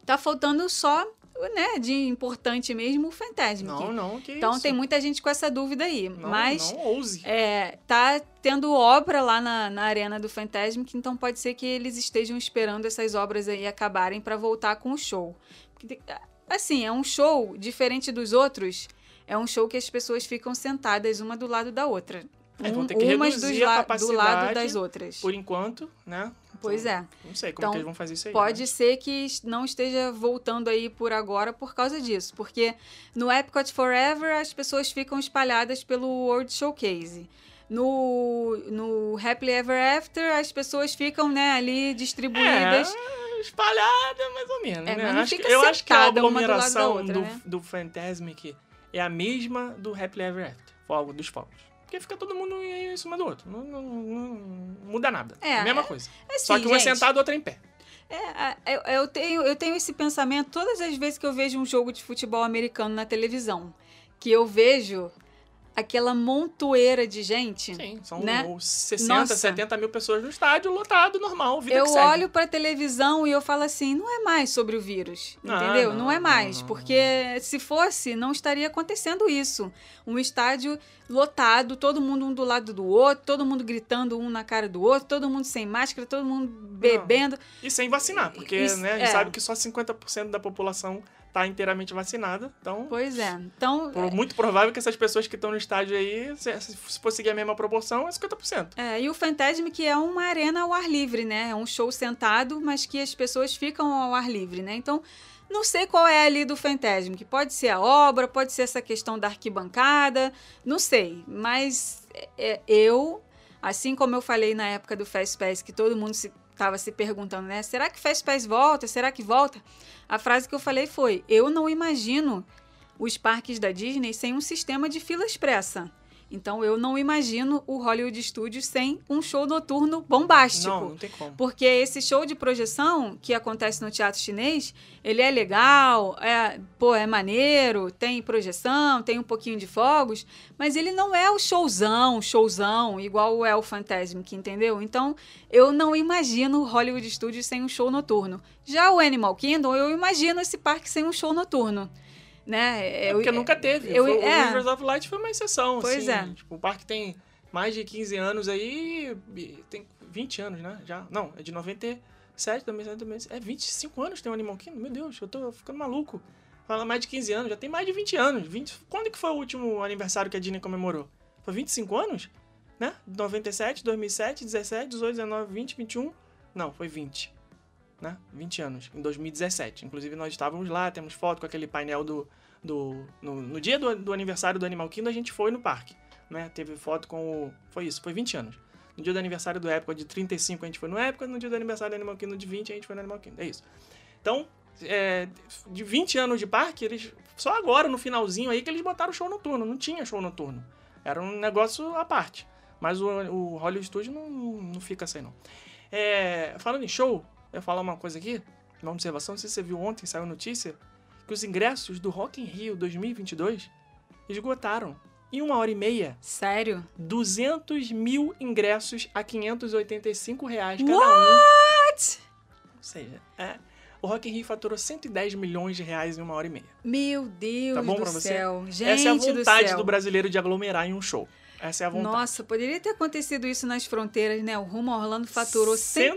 Tá faltando só, né, de importante mesmo, o Fantasma. Não, não, que Então isso? tem muita gente com essa dúvida aí. Não, mas não ouse. É, tá tendo obra lá na, na arena do Fantasma, que então pode ser que eles estejam esperando essas obras aí acabarem para voltar com o show. Assim, é um show diferente dos outros. É um show que as pessoas ficam sentadas uma do lado da outra. É, vão ter que umas reduzir a do lado das outras. Por enquanto, né? Pois então, é. Não sei como então, eles vão fazer isso aí. Pode mas... ser que não esteja voltando aí por agora por causa disso. Porque no Epcot Forever as pessoas ficam espalhadas pelo World Showcase. No, no Happily Ever After as pessoas ficam né, ali distribuídas. É espalhada, mais ou menos, é, né? Acho eu acho que a aglomeração do, outra, do, né? do Fantasmic é a mesma do Happily Ever After, Fogo dos Fogos. Porque fica todo mundo em cima do outro. Não, não, não muda nada. É, a mesma coisa. É, assim, Só que um é sentado, o outro é em pé. É, eu, eu, tenho, eu tenho esse pensamento todas as vezes que eu vejo um jogo de futebol americano na televisão. Que eu vejo aquela montoeira de gente. Sim, são né? 60, Nossa. 70 mil pessoas no estádio, lotado, normal, vida Eu olho pra televisão e eu falo assim, não é mais sobre o vírus, Ah, entendeu? não, Não, é não, mais, não, porque se fosse, não estaria acontecendo isso. Um estádio lotado, todo mundo um do lado do outro, todo mundo gritando um na cara do outro, todo mundo sem máscara, todo mundo bebendo. E sem vacinar, porque Isso, né, a gente é. sabe que só 50% da população tá inteiramente vacinada. Então, Pois é. Então, por- muito provável que essas pessoas que estão no estádio aí, se, se for seguir a mesma proporção, é 50%. É, e o Fantasm que é uma arena ao ar livre, né? É um show sentado, mas que as pessoas ficam ao ar livre, né? Então, não sei qual é ali do Fantasm, que pode ser a obra, pode ser essa questão da arquibancada, não sei. Mas é, eu, assim como eu falei na época do Fast Pass, que todo mundo estava se, perguntando, né? Será que Fast Pass volta? Será que volta? A frase que eu falei foi: eu não imagino os parques da Disney sem um sistema de fila expressa. Então eu não imagino o Hollywood Studios sem um show noturno bombástico. Não, não tem como. Porque esse show de projeção que acontece no teatro chinês, ele é legal, é, pô, é maneiro, tem projeção, tem um pouquinho de fogos, mas ele não é o showzão, showzão, igual é o Fantasmic, entendeu? Então, eu não imagino o Hollywood Studios sem um show noturno. Já o Animal Kingdom, eu imagino esse parque sem um show noturno. Né? É Eu- porque nunca teve. eu- o é. Rivers of Light foi uma exceção. Pois assim. é. Tipo, o parque tem mais de 15 anos aí. Tem 20 anos, né? Já. Não, é de 97, também, também. É 25 anos tem o Animal Kingdom? Meu Deus, eu tô ficando maluco. Fala mais de 15 anos, já tem mais de 20 anos. 20... Quando que foi o último aniversário que a Disney comemorou? Foi 25 anos? Né? 97, 2007, 17, 18, 19, 20, 21. Não, foi 20. Né? 20 anos, em 2017. Inclusive, nós estávamos lá, temos foto com aquele painel do. do no, no dia do, do aniversário do Animal Kingdom, a gente foi no parque. Né? Teve foto com o. Foi isso, foi 20 anos. No dia do aniversário do Época de 35, a gente foi no Época. No dia do aniversário do Animal Kingdom de 20, a gente foi no Animal Kingdom. É isso. Então, é, de 20 anos de parque, eles. Só agora, no finalzinho aí, que eles botaram show noturno. Não tinha show noturno. Era um negócio à parte. Mas o, o Hollywood Studio não, não fica assim, não. É, falando em show, eu ia falar uma coisa aqui, uma observação. Não sei se você viu ontem, saiu notícia, que os ingressos do Rock in Rio 2022 esgotaram. Em uma hora e meia, Sério? 200 mil ingressos a 585 reais cada um. What? Ou seja, é, o Rock in Rio faturou 110 milhões de reais em uma hora e meia. Meu Deus Tá bom do pra você? céu. Gente Essa é a vontade do, do brasileiro de aglomerar em um show. Essa é a vontade. Nossa, poderia ter acontecido isso nas fronteiras, né? O Rumo Orlando faturou 110,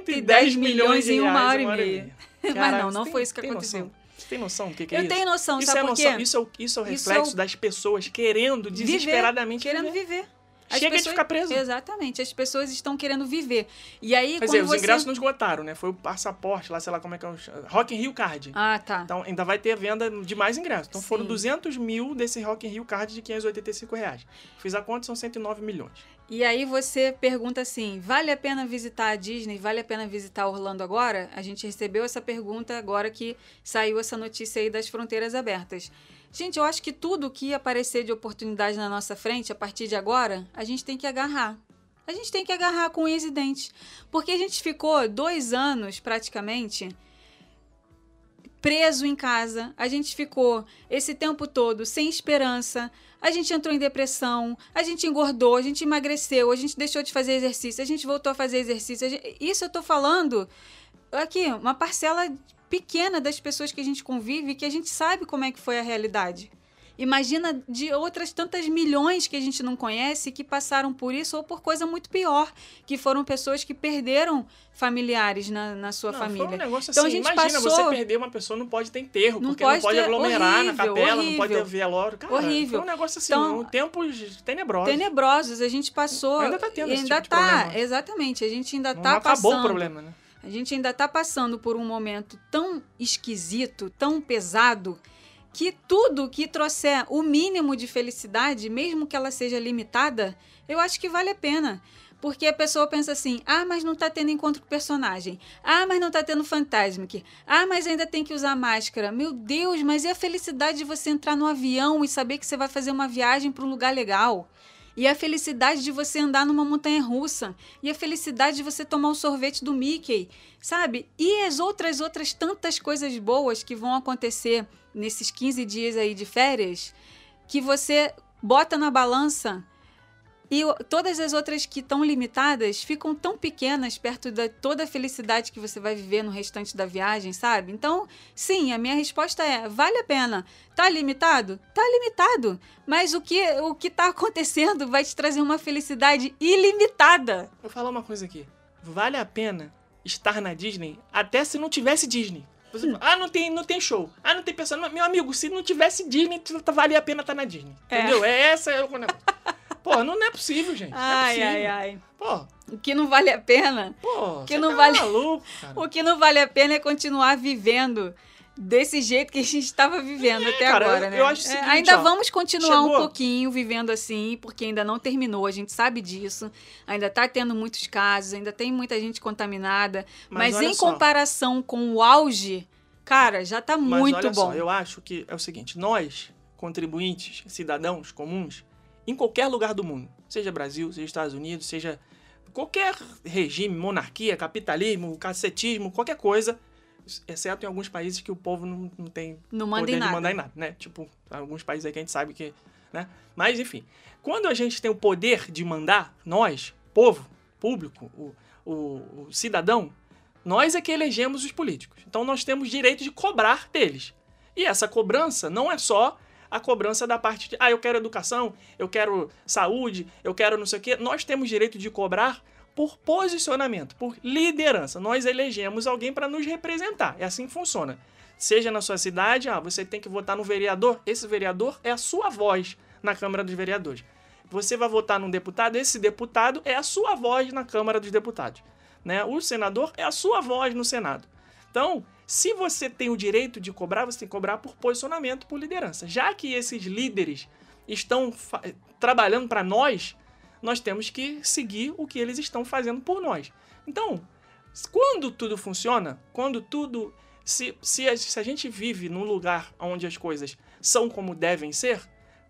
110 milhões de em uma reais hora e meia. Mas Caraca, não, não você foi tem- isso que tem aconteceu. Noção? Você tem noção do que, que é Eu isso? tenho noção, isso sabe é por noção, quê? Isso é, o, isso é o reflexo é o- das pessoas querendo desesperadamente querendo viver. viver. As Chega de pessoas- ficar preso. Exatamente, as pessoas estão querendo viver. E aí, Quer quando dizer, os você... ingressos não esgotaram, né? Foi o passaporte lá, sei lá como é que é o... Rock in Rio Card. Ah, tá. Então ainda vai ter venda de mais ingressos. Então foram Sim. 200 mil desse Rock in Rio Card de 585 reais. Fiz a conta, são 109 milhões. E aí você pergunta assim: vale a pena visitar a Disney? Vale a pena visitar Orlando agora? A gente recebeu essa pergunta agora que saiu essa notícia aí das fronteiras abertas. Gente, eu acho que tudo que aparecer de oportunidade na nossa frente a partir de agora, a gente tem que agarrar. A gente tem que agarrar com unhas e dentes. Porque a gente ficou dois anos praticamente preso em casa. A gente ficou esse tempo todo sem esperança. A gente entrou em depressão, a gente engordou, a gente emagreceu, a gente deixou de fazer exercício, a gente voltou a fazer exercício. a gente- Isso eu tô falando aqui, uma parcela pequena das pessoas que a gente convive que a gente sabe como é que foi a realidade. Imagina de outras tantas milhões que a gente não conhece que passaram por isso ou por coisa muito pior, que foram pessoas que perderam familiares na, na sua Não, família. Foi um negócio Então, a assim, gente imagina, passou- você perder uma pessoa, não pode ter enterro, Não porque pode não pode ter- aglomerar na horrível, capela, não pode ter horrível. velório. Cara, Horrível. foi um negócio assim, Então, um tempos tenebrosos. tenebrosos. A gente passou. Ainda tá tendo esse ainda tipo de tá, problema. exatamente. A gente ainda Não tá acabou passando. o problema, né? A gente ainda tá passando por um momento tão esquisito, tão pesado, que tudo que trouxer o mínimo de felicidade, mesmo que ela seja limitada, eu acho que vale a pena. Porque a pessoa pensa assim: ah, mas não tá tendo encontro com o personagem. Ah, mas não tá tendo Fantasmic. Ah, mas ainda tem que usar máscara. Meu Deus, mas e a felicidade de você entrar no avião e saber que você vai fazer uma viagem para um lugar legal? E a felicidade de você andar numa montanha russa. E a felicidade de você tomar um sorvete do Mickey. Sabe? E as outras, outras tantas coisas boas que vão acontecer nesses 15 dias aí de férias, que você bota na balança e todas as outras que estão limitadas ficam tão pequenas perto da toda a felicidade que você vai viver no restante da viagem, sabe? Então, sim, a minha resposta é: vale a pena. Tá limitado? Tá limitado. Mas o que o que tá acontecendo vai te trazer uma felicidade ilimitada. Vou falar uma coisa aqui. Vale a pena estar na Disney até se não tivesse Disney. Você fala, ah, não tem, não tem show. Ah, não tem personagem. Meu amigo, se não tivesse Disney, valia a pena estar na Disney. É. Entendeu? É essa é o negócio. Pô, não, não é possível, gente. Não é Ai, possível. ai, ai. Pô, O que não vale a pena pô, Que você não tá vale- maluco. O que não vale a pena é continuar vivendo desse jeito que a gente estava vivendo até É, cara, agora, eu- né? eu acho o É, seguinte, ainda ó, vamos continuar um chegou- pouquinho vivendo assim, porque ainda não terminou, a gente sabe disso. Ainda tá tendo muitos casos, ainda tem muita gente contaminada, mas, olha em só. comparação com o auge, cara, já tá Mas muito olha bom. só, eu acho que é o seguinte: nós, contribuintes, cidadãos comuns, em qualquer lugar do mundo, seja Brasil, seja Estados Unidos, seja qualquer regime, monarquia, capitalismo, cacetismo, qualquer coisa, exceto em alguns países que o povo não, não tem Não manda poder em de nada. mandar em nada, né? Tipo, alguns países aí que a gente sabe que, né? Mas enfim, quando a gente tem o poder de mandar, nós, povo, público, o, o, o cidadão, nós é que elegemos os políticos. Então nós temos direito de cobrar deles. E essa cobrança não é só a cobrança da parte de, ah, eu quero educação, eu quero saúde, eu quero não sei o quê. Nós temos direito de cobrar por posicionamento, por liderança. Nós elegemos alguém para nos representar. É assim que funciona. Seja na sua cidade, ah, você tem que votar no vereador. Esse vereador é a sua voz na Câmara dos Vereadores. Você vai votar num deputado, esse deputado é a sua voz na Câmara dos Deputados. Né? O senador é a sua voz no Senado. Então, se você tem o direito de cobrar, você tem que cobrar por posicionamento, por liderança. Já que esses líderes estão trabalhando para nós, nós temos que seguir o que eles estão fazendo por nós. Então, quando tudo funciona, quando tudo. Se, se, a, se a gente vive num lugar onde as coisas são como devem ser,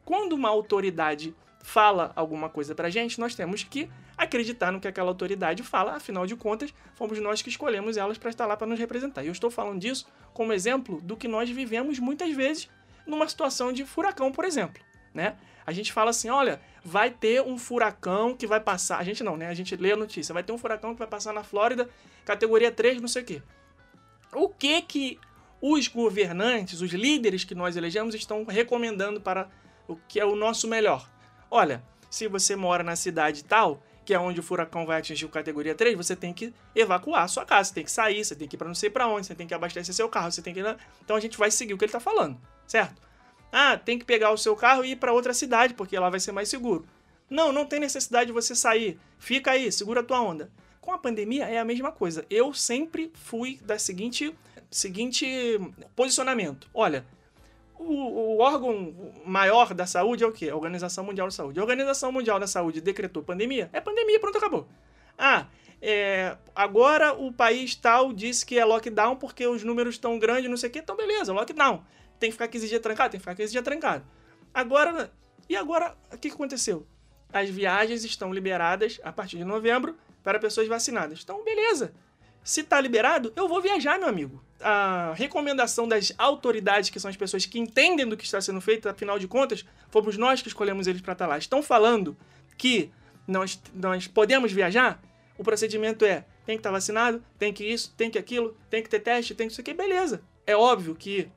quando uma autoridade fala alguma coisa pra gente, nós temos que acreditar no que aquela autoridade fala, afinal de contas, fomos nós que escolhemos elas para estar lá para nos representar. E eu estou falando disso como exemplo do que nós vivemos muitas vezes numa situação de furacão, por exemplo, né? A gente fala assim, olha, vai ter um furacão que vai passar, a gente não, né? A gente lê a notícia, vai ter um furacão que vai passar na Flórida, categoria 3, não sei o quê. O que que os governantes, os líderes que nós elegemos estão recomendando para o que é o nosso melhor? Olha, se você mora na cidade tal, que é onde o furacão vai atingir o categoria 3, você tem que evacuar a sua casa, você tem que sair, você tem que ir para não sei para onde, você tem que abastecer seu carro, você tem que. Então a gente vai seguir o que ele está falando, certo? Ah, tem que pegar o seu carro e ir para outra cidade, porque lá vai ser mais seguro. Não, não tem necessidade de você sair. Fica aí, segura a tua onda. Com a pandemia é a mesma coisa. Eu sempre fui da seguinte, seguinte posicionamento. Olha, o, o órgão maior da saúde é o quê? A Organização Mundial da Saúde. A Organização Mundial da Saúde decretou pandemia? É pandemia, pronto, acabou. Ah, é, agora o país tal disse que é lockdown porque os números estão grandes, não sei o quê. Então, beleza, lockdown. Tem que ficar 15 dias trancado? Tem que ficar 15 dias trancado. Agora, e agora, o que aconteceu? As viagens estão liberadas a partir de novembro para pessoas vacinadas. Então, beleza. Se tá liberado, eu vou viajar, meu amigo. A recomendação das autoridades, que são as pessoas que entendem do que está sendo feito, afinal de contas, fomos nós que escolhemos eles para estar lá. Estão falando que nós, nós podemos viajar? O procedimento é: tem que estar vacinado, tem que isso, tem que aquilo, tem que ter teste, tem que isso aqui, beleza. É óbvio que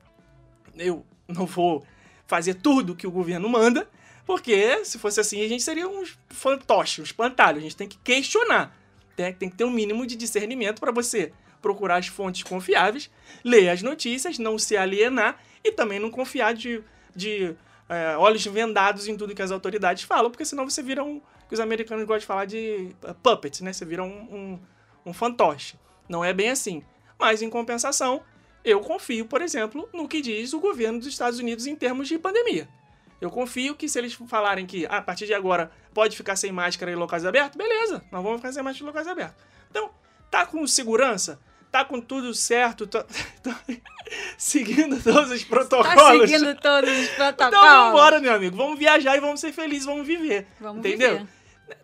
eu não vou fazer tudo que o governo manda, porque se fosse assim a gente seria uns fantoches, uns espantalhos. A gente tem que questionar. Tem, tem que ter um mínimo de discernimento para você procurar as fontes confiáveis, ler as notícias, não se alienar e também não confiar de, de é, olhos vendados em tudo que as autoridades falam, porque senão você vira um. que os americanos gostam de falar de uh, puppet, né? Você vira um, um, um fantoche. Não é bem assim. Mas, em compensação, eu confio, por exemplo, no que diz o governo dos Estados Unidos em termos de pandemia. Eu confio que se eles falarem que ah, a partir de agora pode ficar sem máscara em locais abertos, beleza, nós vamos ficar sem máscara em locais abertos. Então, tá com segurança? Tá com tudo certo? Tá, tá seguindo todos os protocolos? Tá seguindo todos os protocolos. Então vamos embora, meu amigo. Vamos viajar e vamos ser felizes, vamos viver. Vamos entendeu? viver.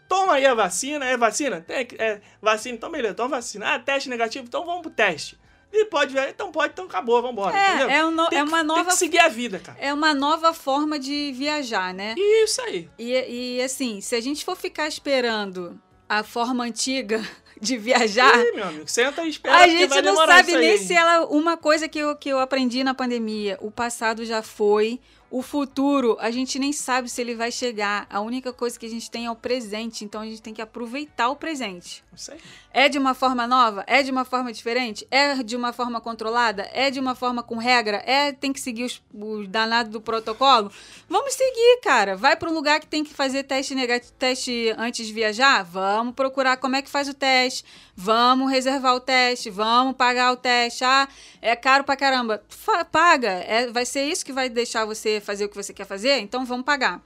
Toma aí a vacina, é vacina? Tem, é vacina, então beleza, toma vacina. Ah, teste negativo, então vamos pro teste. E pode ver, então pode, então acabou, vambora. É, entendeu? é, um no- Tem é que- uma Tem nova que seguir a vida, cara. é uma nova forma de viajar, né? Isso aí. E, e assim, se a gente for ficar esperando a forma antiga de viajar, Ih, meu amigo, senta e espera, a gente não sabe nem se ela. Uma coisa que eu, que eu aprendi na pandemia: o passado já foi, o futuro, a gente nem sabe se ele vai chegar. A única coisa que a gente tem é o presente, então a gente tem que aproveitar o presente. Isso aí. É de uma forma nova? É de uma forma diferente? É de uma forma controlada? É de uma forma com regra? É tem que seguir os, os danados do protocolo? Vamos seguir, cara. Vai para um lugar que tem que fazer teste negativo, teste antes de viajar? Vamos procurar como é que faz o teste. Vamos reservar o teste. Vamos pagar o teste. Ah, é caro pra caramba. Fa- paga. É, vai ser isso que vai deixar você fazer o que você quer fazer? Então vamos pagar.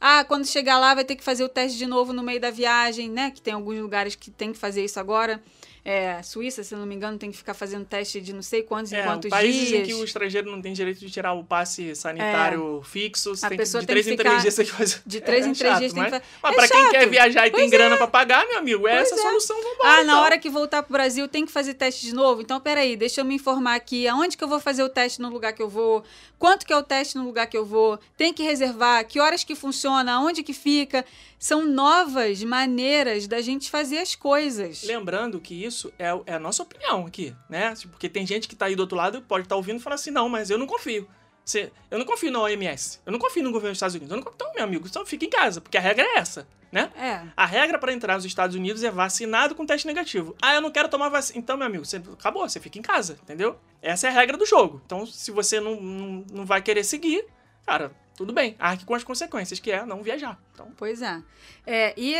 Ah, quando chegar lá vai ter que fazer o teste de novo no meio da viagem, né? Que tem alguns lugares que tem que fazer isso agora. É, Suíça, se não me engano, tem que ficar fazendo teste de não sei quantos em É, quantos países dias. em que o estrangeiro não tem direito de tirar o passe sanitário fixo, você A tem que, pessoa de tem três que em três dias tem que fazer. de três É em três chato, dias tem que mas, fa- Mas É pra quem quer viajar e tem Pois grana pra pagar, meu amigo, é Pois essa a é. solução, vambora. Ah, na então. hora que voltar pro Brasil tem que fazer teste de novo? Então, peraí, deixa eu me informar aqui. Aonde que eu vou fazer o teste no lugar que eu vou? Quanto que é o teste no lugar que eu vou? Tem que reservar? Que horas que funciona? Aonde que fica? São novas maneiras da gente fazer as coisas. Lembrando que isso é, é a nossa opinião aqui, né? Porque tem gente que tá aí do outro lado pode estar ouvindo e falar assim, não, mas eu não confio. Você- eu não confio na OMS. Eu não confio no governo dos Estados Unidos. Eu não confio, então, meu amigo, só fica em casa, porque a regra é essa, né? É. A regra para entrar nos Estados Unidos é vacinado com teste negativo. Ah, eu não quero tomar vacina. Então, meu amigo, você acabou, você fica em casa, entendeu? Essa é a regra do jogo. Então, se você não, não, não vai querer seguir, cara, tudo bem. Arque com as consequências, que é não viajar. Então, Pois é. É, e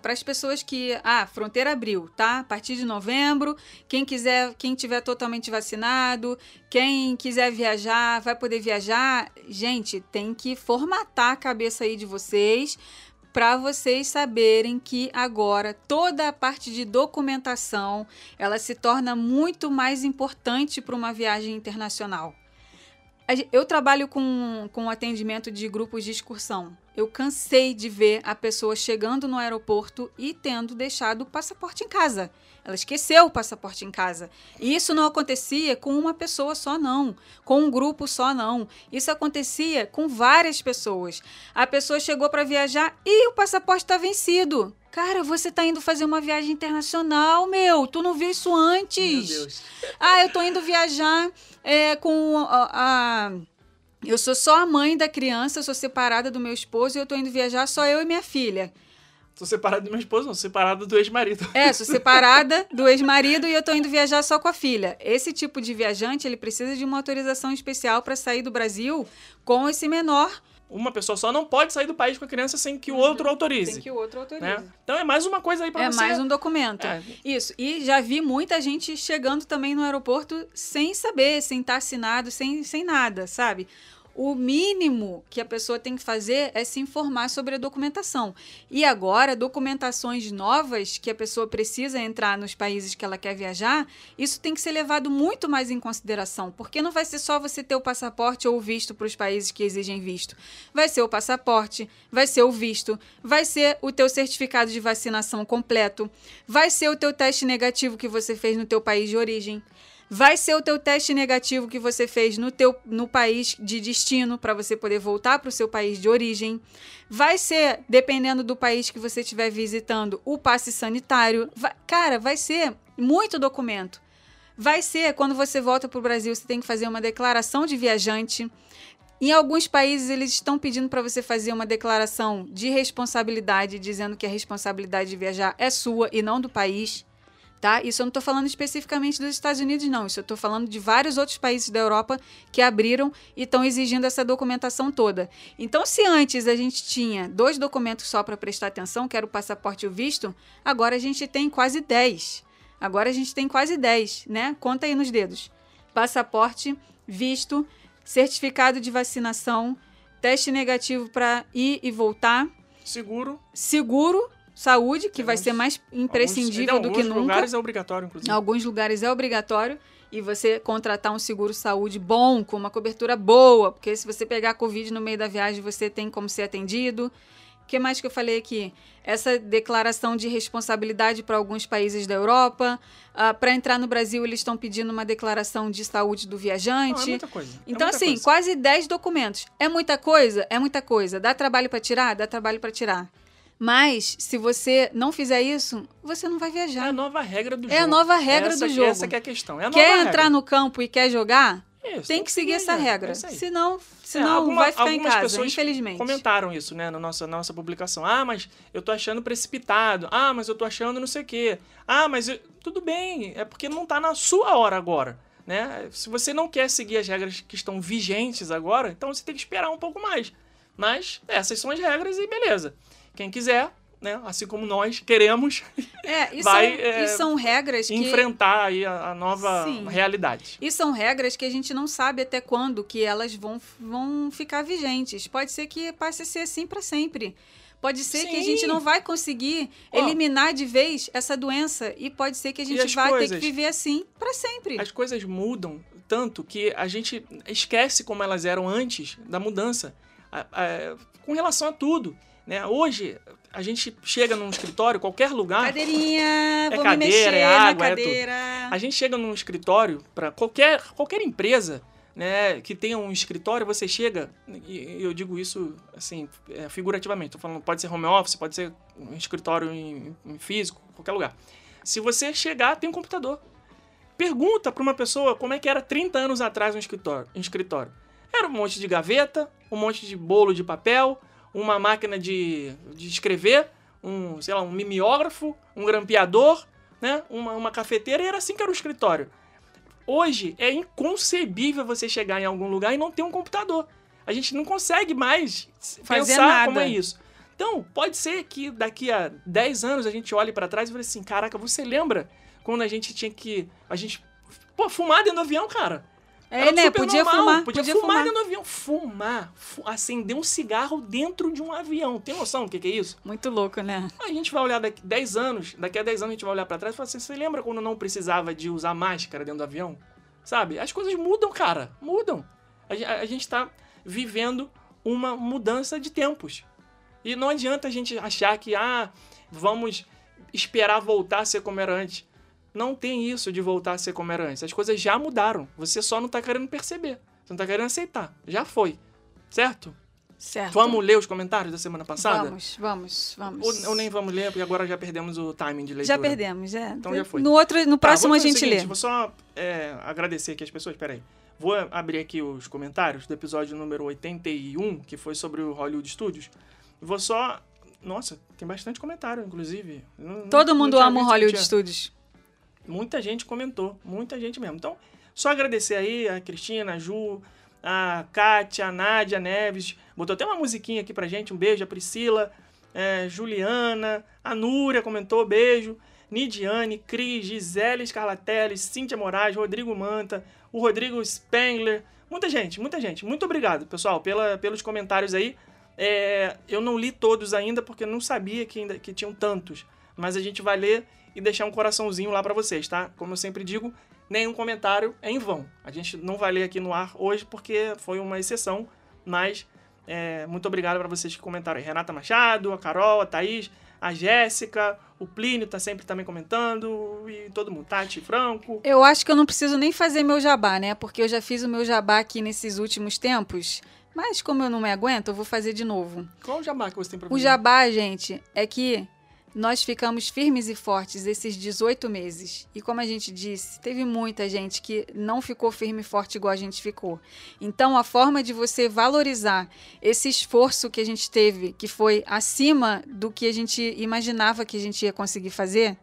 para as pessoas que. Ah, fronteira abriu, tá? A partir de novembro, quem quiser, quem tiver totalmente vacinado, quem quiser viajar, vai poder viajar. Gente, tem que formatar a cabeça aí de vocês para vocês saberem que agora toda a parte de documentação ela se torna muito mais importante para uma viagem internacional. Eu trabalho com, com atendimento de grupos de excursão. Eu cansei de ver a pessoa chegando no aeroporto e tendo deixado o passaporte em casa. Ela esqueceu o passaporte em casa. E isso não acontecia com uma pessoa só, não. Com um grupo só, não. Isso acontecia com várias pessoas. A pessoa chegou para viajar e o passaporte está vencido. Cara, você tá indo fazer uma viagem internacional, meu. Tu não viu isso antes? meu Deus. Ah, eu tô indo viajar é, com a, a- Eu sou só a mãe da criança, sou separada do meu esposo e eu tô indo viajar só eu e minha filha. Tô separado do meu esposo, não, separado do ex-marido. É, sou separada do ex-marido e eu tô indo viajar só com a filha. Esse tipo de viajante, ele precisa de uma autorização especial para sair do Brasil com esse menor. Uma pessoa só não pode sair do país com a criança sem que o outro autorize. Tem que o outro autorize. né? Então é mais uma coisa aí pra É você. mais um documento. É. Isso. E já vi muita gente chegando também no aeroporto sem saber, sem estar assinado, sem, sem nada, sabe? O mínimo que a pessoa tem que fazer é se informar sobre a documentação. E agora, documentações novas que a pessoa precisa entrar nos países que ela quer viajar, isso tem que ser levado muito mais em consideração, porque não vai ser só você ter o passaporte ou o visto para os países que exigem visto. Vai ser o passaporte, vai ser o visto, vai ser o teu certificado de vacinação completo, vai ser o teu teste negativo que você fez no teu país de origem. Vai ser o teu teste negativo que você fez no teu no país de destino para você poder voltar para o seu país de origem. Vai ser, dependendo do país que você estiver visitando, o passe sanitário. Vai- cara, vai ser muito documento. Vai ser quando você volta para o Brasil, você tem que fazer uma declaração de viajante. Em alguns países, eles estão pedindo para você fazer uma declaração de responsabilidade, dizendo que a responsabilidade de viajar é sua e não do país. Tá? Isso eu não estou falando especificamente dos Estados Unidos, não. Isso eu estou falando de vários outros países da Europa que abriram e estão exigindo essa documentação toda. Então, se antes a gente tinha dois documentos só para prestar atenção, que era o passaporte e o visto, agora a gente tem quase 10. Agora a gente tem quase 10, né? Conta aí nos dedos. Passaporte, visto, certificado de vacinação, teste negativo para ir e voltar, Seguro. seguro, saúde, que vai ser mais imprescindível alguns, do que em nunca. alguns lugares é obrigatório, inclusive. Em alguns lugares é obrigatório e você contratar um seguro saúde bom, com uma cobertura boa, porque se você pegar Covid no meio da viagem, você tem como ser atendido. que mais que eu falei aqui? Essa declaração de responsabilidade para alguns países da Europa. Uh, para entrar no Brasil, eles estão pedindo uma declaração de saúde do viajante. Não, é muita coisa. É então, muita assim, coisa. quase 10 documentos. É muita coisa? É muita coisa. Dá trabalho para tirar? Dá trabalho para tirar. Mas, se você não fizer isso, você não vai viajar. É a nova regra do é jogo. É a nova regra essa, do jogo. Essa que é a questão. É a quer entrar regra. no campo e quer jogar? Isso, tem que seguir essa regra. É senão, senão é, alguma, vai ficar em casa, pessoas infelizmente. comentaram isso, né, na nossa, na nossa publicação. Ah, mas eu tô achando precipitado. Ah, mas eu tô achando não sei o quê. Ah, mas eu... tudo bem, é porque não tá na sua hora agora. Né? Se você não quer seguir as regras que estão vigentes agora, então você tem que esperar um pouco mais. Mas essas são as regras e beleza. Quem quiser, né, assim como nós queremos, é, e vai são, é, e são regras que... enfrentar aí a, a nova Sim. realidade. E são regras que a gente não sabe até quando que elas vão, vão ficar vigentes. Pode ser que passe a ser assim para sempre. Pode ser Sim. que a gente não vai conseguir eliminar de vez essa doença e pode ser que a gente vai coisas, ter que viver assim para sempre. As coisas mudam tanto que a gente esquece como elas eram antes da mudança, a, a, com relação a tudo. Né? Hoje, a gente chega num escritório, qualquer lugar. Cadeirinha, é cadeira, me mexer é água, na cadeira. É tudo. A gente chega num escritório para qualquer, qualquer empresa né, que tenha um escritório, você chega, e eu digo isso assim, é, figurativamente, falando, pode ser home office, pode ser um escritório em, em físico, qualquer lugar. Se você chegar, tem um computador. Pergunta para uma pessoa como é que era 30 anos atrás um escritório, um escritório. Era um monte de gaveta, um monte de bolo de papel, uma máquina de, de escrever, um, sei lá, um mimeógrafo, um grampeador, né? Uma, uma cafeteira, e era assim que era o escritório. Hoje é inconcebível você chegar em algum lugar e não ter um computador. A gente não consegue mais Fazer pensar nada. como é isso. Então, pode ser que daqui a 10 anos a gente olhe para trás e fale assim: caraca, você lembra quando a gente tinha que. A gente. Pô, fumar dentro do avião, cara. É, né? Podia normal. fumar. Podia, podia fumar, fumar dentro do avião. Fumar. Fu acender um cigarro dentro de um avião. Tem noção do que, que, é isso? Muito louco, né? A gente vai olhar daqui 10 anos, daqui a 10 anos a gente vai olhar para trás e falar assim: você lembra quando não precisava de usar máscara dentro do avião? Sabe? As coisas mudam, cara. Mudam. A, a gente tá vivendo uma mudança de tempos. E não adianta a gente achar que, ah, vamos esperar voltar a ser como era antes. Não tem isso de voltar a ser como era antes. As coisas já mudaram. Você só não tá querendo perceber. Você não tá querendo aceitar. Já foi. Certo? Certo. Vamos ler os comentários da semana passada? Vamos, vamos, vamos. Ou, ou nem vamos ler, porque agora já perdemos o timing de leitura. Já perdemos, é. Então já foi. No, outro, no Tá, próximo vamos a gente seguinte, lê. Vou só é, agradecer aqui as pessoas. Peraí. Vou abrir aqui os comentários do episódio número 81, que foi sobre o Hollywood Studios. Vou só. Nossa, tem bastante comentário, inclusive. Não- Todo não mundo tinha ama o Hollywood. Studios. Muita gente comentou, muita gente mesmo. Então, só agradecer aí a Cristina, a Ju, a Kátia, a Nádia Neves. Botou até uma musiquinha aqui pra gente. Um beijo, a Priscila, é, Juliana, a Núria comentou, beijo. Nidiane, Cris, Gisele Scarlatelli, Cíntia Moraes, Rodrigo Manta, o Rodrigo Spengler. Muita gente, muita gente. Muito obrigado, pessoal, pela, pelos comentários aí. É, eu não li todos ainda porque não sabia que, ainda, que tinham tantos. Mas a gente vai ler e deixar um coraçãozinho lá pra vocês, tá? Como eu sempre digo, nenhum comentário é em vão. A gente não vai ler aqui no ar hoje porque foi uma exceção, mas é, muito obrigado para vocês que comentaram aí. Renata Machado, a Carol, a Thaís, a Jéssica, o Plínio tá sempre também comentando, e todo mundo, Tati Franco. Eu acho que eu não preciso nem fazer meu jabá, né? Porque eu já fiz o meu jabá aqui nesses últimos tempos. Mas como eu não me aguento, eu vou fazer de novo. Qual o jabá que você tem pra O mim? jabá, gente, é que nós ficamos firmes e fortes esses 18 meses. E como a gente disse, teve muita gente que não ficou firme e forte igual a gente ficou. Então, a forma de você valorizar esse esforço que a gente teve, que foi acima do que a gente imaginava que a gente ia conseguir fazer,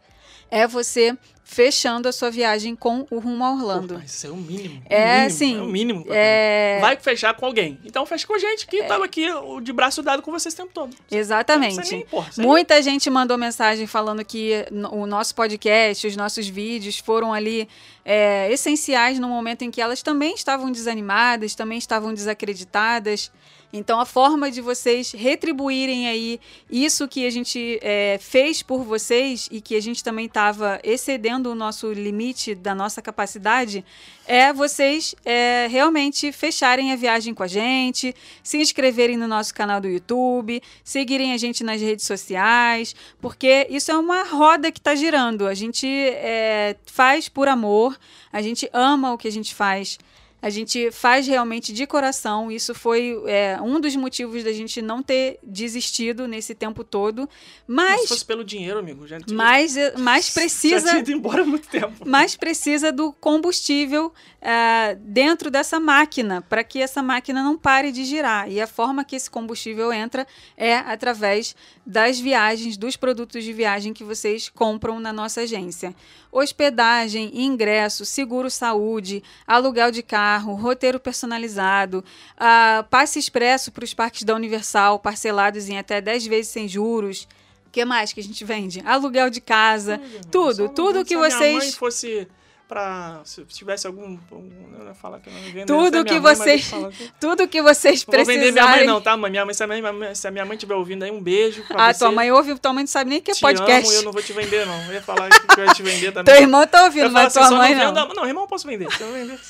é você fechando a sua viagem com o rumo a Orlando. Pô, isso é o mínimo. É, o mínimo, sim, É o mínimo. É. Vai fechar com alguém. Então fecha com a gente, que tava aqui o- de braço dado com vocês o tempo todo. Exatamente. nem impor, isso aí Muita gente mandou mensagem falando que o nosso podcast, os nossos vídeos foram ali é, essenciais no momento em que elas também estavam desanimadas, também estavam desacreditadas. Então, a forma de vocês retribuírem aí isso que a gente é, fez por vocês e que a gente também estava excedendo o nosso limite da nossa capacidade, é vocês é, realmente fecharem a viagem com a gente, se inscreverem no nosso canal do YouTube, seguirem a gente nas redes sociais, porque isso é uma roda que está girando. A gente é, faz por amor, a gente ama o que a gente faz. A gente faz realmente de coração. Isso foi é, um dos motivos da gente não ter desistido nesse tempo todo. Mas. Se fosse pelo dinheiro, amigo, já tinha, mas, mas precisa. já tinha ido embora há muito tempo. Mas precisa do combustível é, dentro dessa máquina, para que essa máquina não pare de girar. E a forma que esse combustível entra é através das viagens, dos produtos de viagem que vocês compram na nossa agência hospedagem, ingresso, seguro saúde, aluguel de carro, roteiro personalizado, uh, passe expresso para os parques da Universal, parcelados em até 10 vezes sem juros. O que mais que a gente vende? Aluguel de casa, tudo, tudo que vocês. Se minha mãe fosse para se tivesse algum eu ia falar que eu não vendo tudo que mãe, vocês tudo que vocês precisarem não vou vender minha mãe não tá mãe? Minha mãe se a minha mãe, se a minha mãe estiver ouvindo aí um beijo ah você. tua mãe ouve tua mãe não sabe nem o que é te podcast. amo, eu não vou te vender não. Eu ia falar que eu ia te vender também. Teu irmão tá ouvindo mas assim, tua mãe não. não. não irmão eu posso vender. Se,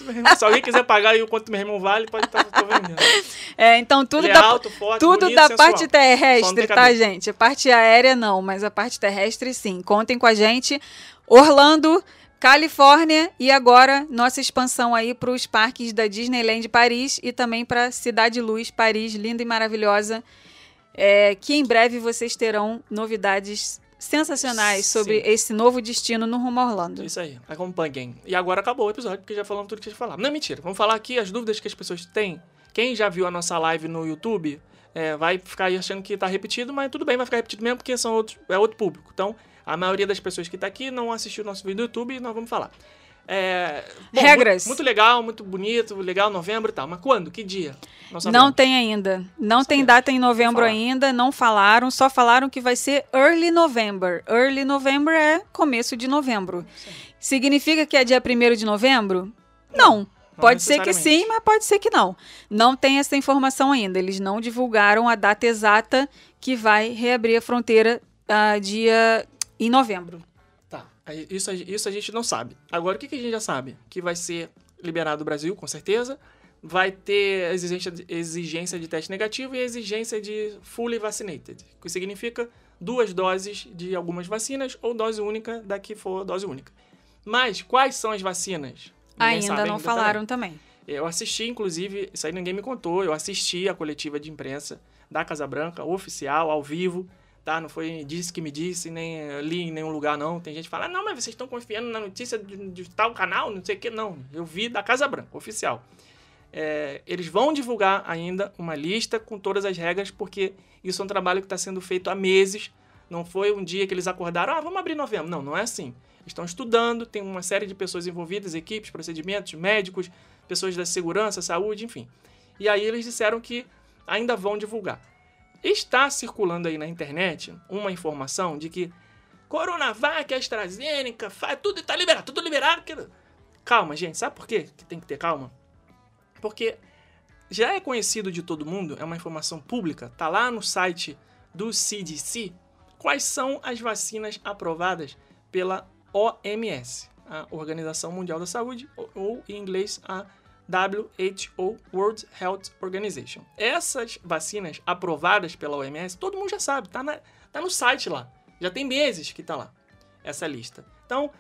vender, se alguém quiser pagar aí o quanto meu irmão vale pode estar tá, vendendo. É então tudo Ele da é alto, forte, tudo bonito, da sensual. parte terrestre tá gente? A parte aérea não mas a parte terrestre sim. Contem com a gente. Orlando Califórnia e agora nossa expansão aí para os parques da Disneyland Paris e também para Cidade Luz Paris, linda e maravilhosa, é, que em breve vocês terão novidades sensacionais sobre Sim. esse novo destino no rumo Orlando. Isso aí, acompanhem. E agora acabou o episódio, porque já falamos tudo que tinha que falar. Não, mentira. Vamos falar aqui as dúvidas que as pessoas têm. Quem já viu a nossa live no YouTube é, vai ficar aí achando que está repetido, mas tudo bem, vai ficar repetido mesmo, porque são outros, é outro público. Então, a maioria das pessoas que está aqui não assistiu o nosso vídeo do YouTube e nós vamos falar. É, bom, Regras. Muito, muito, legal, muito bonito, legal, novembro e tal. Mas quando? Que dia? Não, não tem ainda. Não tem data em novembro ainda, não falaram, só falaram que vai ser early November. Early November é começo de novembro. Sim. Significa que é dia 1 de novembro? Não. não. Pode ser que sim, mas pode ser que não. Não tem essa informação ainda. Eles não divulgaram a data exata que vai reabrir a fronteira uh, dia em novembro. Tá, isso, isso a gente não sabe. Agora, o que, que a gente já sabe? Que vai ser liberado o Brasil, com certeza. Vai ter exigência de, exigência de teste negativo e exigência de fully vaccinated, que significa duas doses de algumas vacinas ou dose única da que for dose única. Mas quais são as vacinas? Ninguém ainda não ainda falaram também. também. Eu assisti, inclusive, isso aí ninguém me contou, eu assisti a coletiva de imprensa da Casa Branca, oficial, ao vivo, tá? Não foi disse que me disse, nem li em nenhum lugar, não. Tem gente que fala, não, mas vocês estão confiando na notícia de, de, tal canal, não sei o que. Não, eu vi da Casa Branca, oficial. É, eles vão divulgar ainda uma lista com todas as regras, porque isso é um trabalho que está sendo feito há meses. Não foi um dia que eles acordaram, ah, vamos abrir novembro. Não, não é assim. Estão estudando, tem uma série de pessoas envolvidas, equipes, procedimentos, médicos, pessoas da segurança, saúde, enfim. E aí eles disseram que ainda vão divulgar. Está circulando aí na internet uma informação de que Coronavac, AstraZeneca, faz, tudo está liberado, tudo liberado. Que... Calma, gente, sabe por quê que tem que ter calma? Porque já é conhecido de todo mundo, é uma informação pública, tá lá no site do CDC, quais são as vacinas aprovadas pela OMS, a Organização Mundial da Saúde, ou em inglês a WHO, World Health Organization. Essas vacinas aprovadas pela OMS, todo mundo já sabe, tá, na, tá no site lá. Já tem meses que tá lá, essa lista. Então,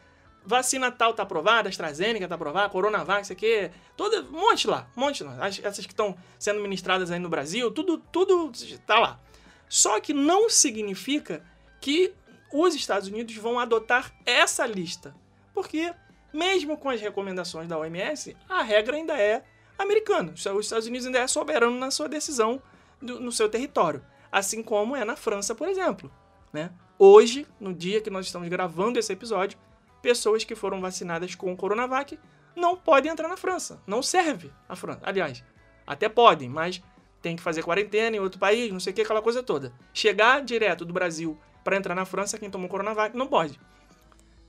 vacina tal tá aprovada, AstraZeneca tá aprovada, Coronavac, isso aqui, todo, um monte lá, um monte lá. Essas que estão sendo ministradas aí no Brasil, tudo, tudo tá lá. Só que não significa que os Estados Unidos vão adotar essa lista. Porque mesmo com as recomendações da OMS, a regra ainda é americana. Os Estados Unidos ainda é soberano na sua decisão do, no seu território. Assim como é na França, por exemplo. Né? Hoje, no dia que nós estamos gravando esse episódio, pessoas que foram vacinadas com o Coronavac não podem entrar na França. Não serve a França. Aliás, até podem, mas tem que fazer quarentena em outro país, não sei o que, aquela coisa toda. Chegar direto do Brasil para entrar na França, quem tomou Coronavac não pode.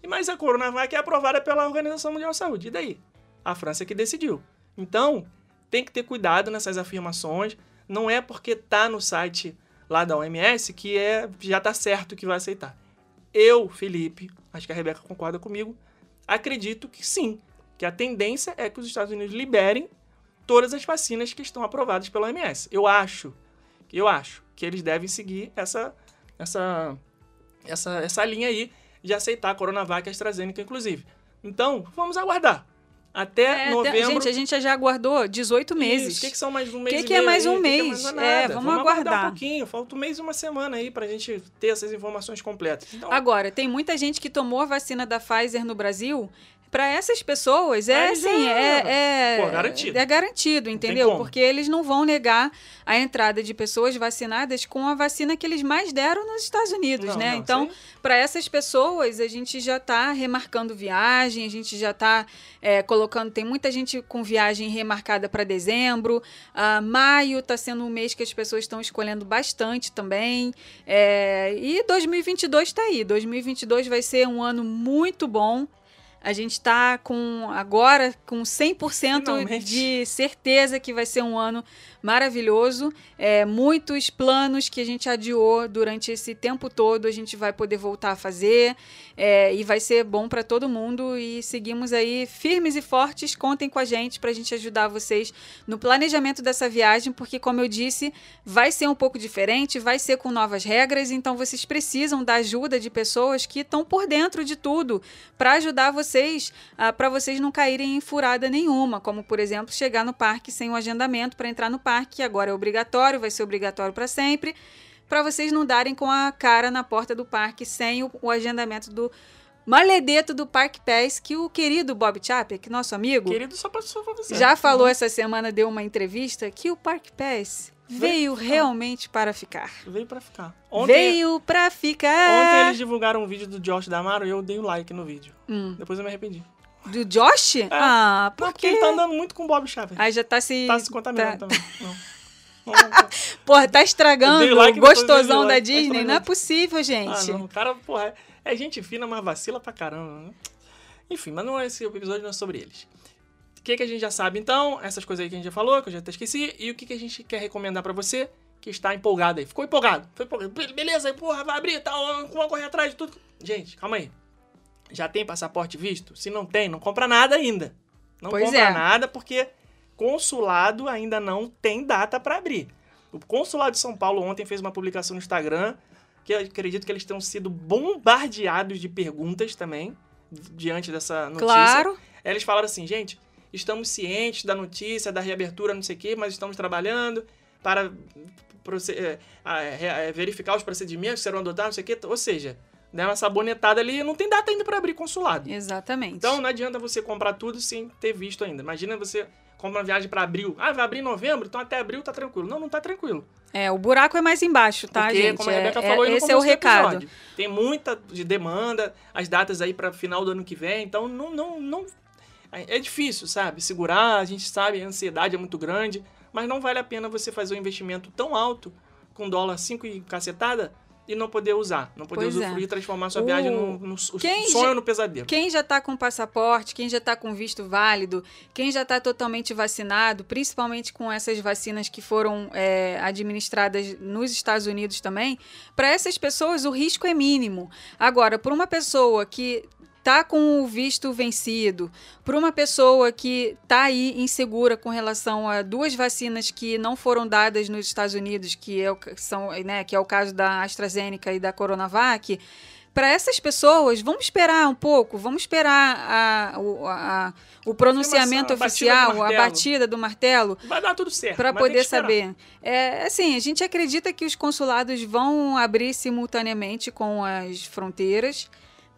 Mas a Coronavac é aprovada pela Organização Mundial de Saúde. E daí? A França que decidiu. Então, tem que ter cuidado nessas afirmações. Não é porque tá no site lá da OMS que é já tá certo que vai aceitar. Eu, Felipe, acho que a Rebeca concorda comigo, Acredito que sim, que a tendência é que os Estados Unidos liberem todas as vacinas que estão aprovadas pela OMS. Eu acho, eu acho que eles devem seguir essa, essa, essa, essa linha aí de aceitar a Coronavac e a AstraZeneca, inclusive. Então, vamos aguardar. Até É, novembro. Gente, a gente já aguardou 18 meses. O que, que são mais um mês Que e que é mais aí? um Que que mês? mais? É, vamos aguardar. um pouquinho. Falta um mês e uma semana aí pra gente ter essas informações completas. Então, Agora, tem muita gente que tomou a vacina da Pfizer no Brasil. Para essas pessoas, é Aí assim, é, é, Pô, garantido. é garantido, entendeu? Porque eles não vão negar a entrada de pessoas vacinadas com a vacina que eles mais deram nos Estados Unidos, Não, né? não, então, para essas pessoas, a gente já está remarcando viagem, a gente já está colocando. Tem muita gente com viagem remarcada para dezembro. Ah, maio está sendo um mês que as pessoas estão escolhendo bastante também. É, e 2022 está aí. 2022 vai ser um ano muito bom. A gente está com agora com 100% Finalmente. de certeza que vai ser um ano maravilhoso. É, muitos planos que a gente adiou durante esse tempo todo a gente vai poder voltar a fazer é, e vai ser bom para todo mundo. E seguimos aí firmes e fortes. Contem com a gente para a gente ajudar vocês no planejamento dessa viagem, porque, como eu disse, vai ser um pouco diferente, vai ser com novas regras. Então, vocês precisam da ajuda de pessoas que estão por dentro de tudo para ajudar vocês, ah, para vocês não caírem em furada nenhuma, como, por exemplo, chegar no parque sem o agendamento para entrar no parque, que agora é obrigatório, vai ser obrigatório para sempre, para vocês não darem com a cara na porta do parque sem o, o agendamento do maledeto do Parque Pass, que o querido Bob Chapek, nosso amigo, Querido, só pra, só pra você. já falou essa semana, deu uma entrevista, que o Parque Pass veio realmente para ficar. Veio pra ficar. Ontem, veio pra ficar. ontem eles divulgaram um vídeo do Josh Damaro e eu dei o like no vídeo. Hum. Depois eu me arrependi. Do Josh? Ah, Não, por porque ele tá andando muito com o Bob Chapek. Aí já tá se. Tá se contaminando tá- também. Não. Não, não. Porra, tá estragando like o gostosão da like, tá Disney? Não é possível, Ah, gente. não. O cara, porra, é gente fina, mas vacila pra caramba. né? Enfim, mas não é esse episódio, não é sobre eles. O que, que a gente já sabe, então? Essas coisas aí que a gente já falou, que eu já até esqueci. E o que, que a gente quer recomendar pra você que está empolgado aí? Ficou empolgado? Foi empolgado. Be- Beleza, porra, vai abrir tal, vamos correr atrás de tudo. Gente, calma aí. Já tem passaporte visto? Se não tem, não compra nada ainda. Não Pois compra é. nada porque consulado ainda não tem data pra abrir. O consulado de São Paulo ontem fez uma publicação no Instagram que eu acredito que eles tenham sido bombardeados de perguntas também diante dessa notícia. Claro. Eles falaram assim, gente, estamos cientes da notícia, da reabertura, não sei o quê, mas estamos trabalhando para eh, eh, verificar os procedimentos que serão adotados, não sei o quê. Ou seja, deu uma sabonetada ali, não tem data ainda para abrir consulado. Exatamente. Então não adianta você comprar tudo sem ter visto ainda. Imagina você compra uma viagem para abril. Ah, vai abrir em novembro, então até abril tá tranquilo. Não, não tá tranquilo. É, o buraco é mais embaixo, tá, Porque, gente? como a É- Rebeca é- falou no esse é o recado. episódio, Tem muita de demanda, as datas aí para final do ano que vem, então não, não, não. É difícil, sabe? Segurar, a gente sabe, a ansiedade é muito grande, mas não vale a pena você fazer um investimento tão alto, com dólar 5 e cacetada, e não poder usar. Não poder Pois é. usufruir e transformar sua viagem no, sonho já- no pesadelo. Quem já está com passaporte, quem já está com visto válido, quem já está totalmente vacinado, principalmente com essas vacinas que foram é, administradas nos Estados Unidos também, para essas pessoas o risco é mínimo. Agora, por uma pessoa que tá com o visto vencido, por uma pessoa que tá aí insegura com relação a duas vacinas que não foram dadas nos Estados Unidos, que é o, são, né, que é o caso da AstraZeneca e da Coronavac, para essas pessoas, vamos esperar um pouco, vamos esperar a- o, a- o pronunciamento a batida oficial, a batida do martelo, Vai dar tudo certo. para poder saber. É, assim, a gente acredita que os consulados vão abrir simultaneamente com as fronteiras,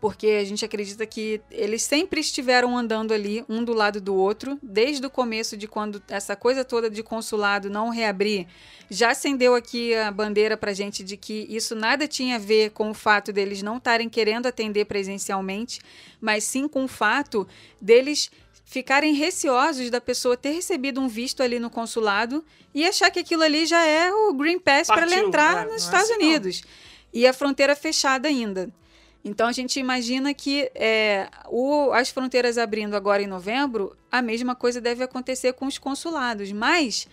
porque a gente acredita que eles sempre estiveram andando ali, um do lado do outro, desde o começo de quando essa coisa toda de consulado não reabrir. Já acendeu aqui a bandeira para gente de que isso nada tinha a ver com o fato deles não estarem querendo atender presencialmente, mas sim com o fato deles ficarem receosos da pessoa ter recebido um visto ali no consulado e achar que aquilo ali já é o Green Pass para ela entrar É, não é nos Estados assim, não. Unidos. E a fronteira fechada ainda. Então a gente imagina que é, o- as fronteiras abrindo agora em novembro, a mesma coisa deve acontecer com os consulados. Mas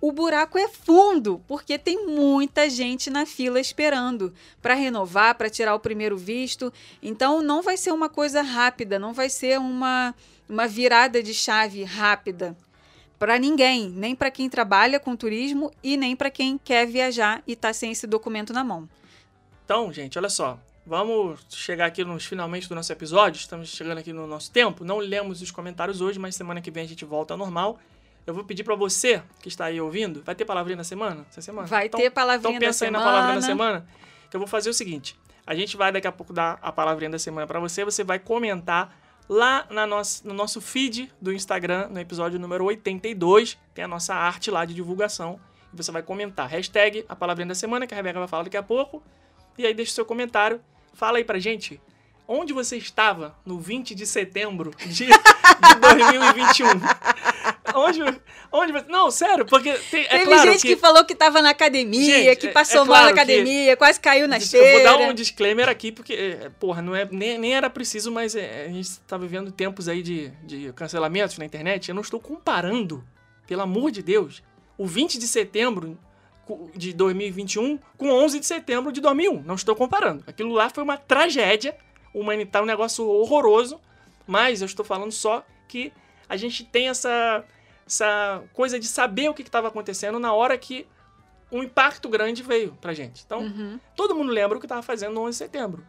o buraco é fundo, porque tem muita gente na fila esperando para renovar, para tirar o primeiro visto. Então não vai ser uma coisa rápida, não vai ser uma, uma virada de chave rápida para ninguém, nem para quem trabalha com turismo e nem para quem quer viajar e está sem esse documento na mão. Então, gente, olha só. Vamos chegar aqui nos finalmente do nosso episódio. Estamos chegando aqui no nosso tempo. Não lemos os comentários hoje, mas semana que vem a gente volta ao normal. Eu vou pedir para você que está aí ouvindo, vai ter palavrinha da semana? Essa semana? Vai então, ter palavrinha então pensa da aí semana. na palavrinha da semana. Que eu vou fazer o seguinte: a gente vai daqui a pouco dar a palavrinha da semana para você. Você vai comentar lá na nossa, no nosso feed do Instagram, no episódio número 82. Tem a nossa arte lá de divulgação. E você vai comentar. Hashtag a palavrinha da semana, que a Rebeca vai falar daqui a pouco. E aí deixa o seu comentário. Fala aí pra gente onde você estava no 20 de setembro de, de 2021. onde, onde você... Não, sério, porque tem, é Teve claro gente que... que... falou que tava na academia, Gente, que é- passou é mal na claro que- academia, quase caiu na Eu esteira. vou dar um disclaimer aqui, porque, é, porra, não é, nem, nem era preciso, mas é, a gente tá vivendo tempos aí de, de cancelamentos na internet. Eu não estou comparando, pelo amor de Deus, o 20 de setembro de 2021 com 11 de setembro de 2001. Não estou comparando. Aquilo lá foi uma tragédia humanitária, um negócio horroroso, mas eu estou falando só que a gente tem essa, essa coisa de saber o que estava acontecendo na hora que um impacto grande veio pra gente. Então, Uhum. todo mundo lembra o que estava fazendo no 11 de setembro.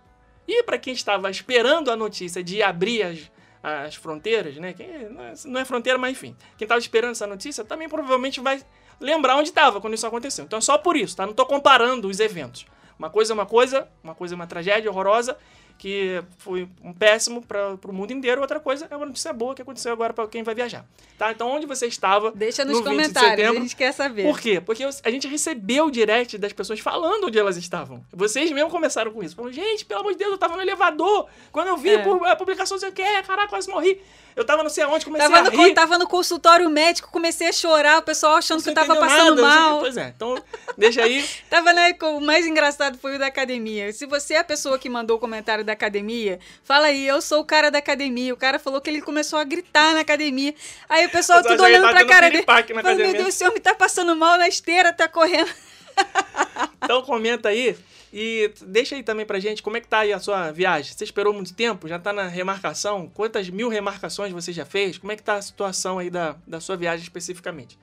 E para quem estava esperando a notícia de abrir as, as fronteiras, né? Quem, não é- não é fronteira, mas enfim. Quem estava esperando essa notícia também provavelmente vai lembrar onde estava quando isso aconteceu. Então é só por isso, tá? Não tô comparando os eventos. Uma coisa é uma coisa, uma coisa é uma tragédia horrorosa, que foi um péssimo para o mundo inteiro, outra coisa é uma notícia boa que aconteceu agora para quem vai viajar. Tá? Então onde você estava Deixa nos no 20 de comentários, a setembro, gente quer saber. por quê? Porque a gente recebeu o direct das pessoas falando onde elas estavam. Vocês mesmo começaram com isso. Falaram, gente, pelo amor de Deus, eu tava no elevador. Quando eu vi É. a publicação, eu que é, caraca, quase morri. Eu tava não sei aonde, comecei Tava a no, rir. tava no consultório médico, comecei a chorar, o pessoal achando não que eu tava passando nada, o mal. Pois é, então deixa aí. Tava, né, com- o mais engraçado foi o da academia. Se você é a pessoa que mandou o comentário da academia, fala aí, eu sou o cara da academia. O cara falou que ele começou a gritar na academia. Aí o pessoal tudo olhando tá pra cara dele. na Falando, meu. Deus, esse homem tá passando mal na esteira, tá correndo. Então comenta aí. E deixa aí também pra gente como é que tá aí a sua viagem. Você esperou muito tempo? Já tá na remarcação? Quantas mil remarcações você já fez? Como é que tá a situação aí da, da sua viagem especificamente?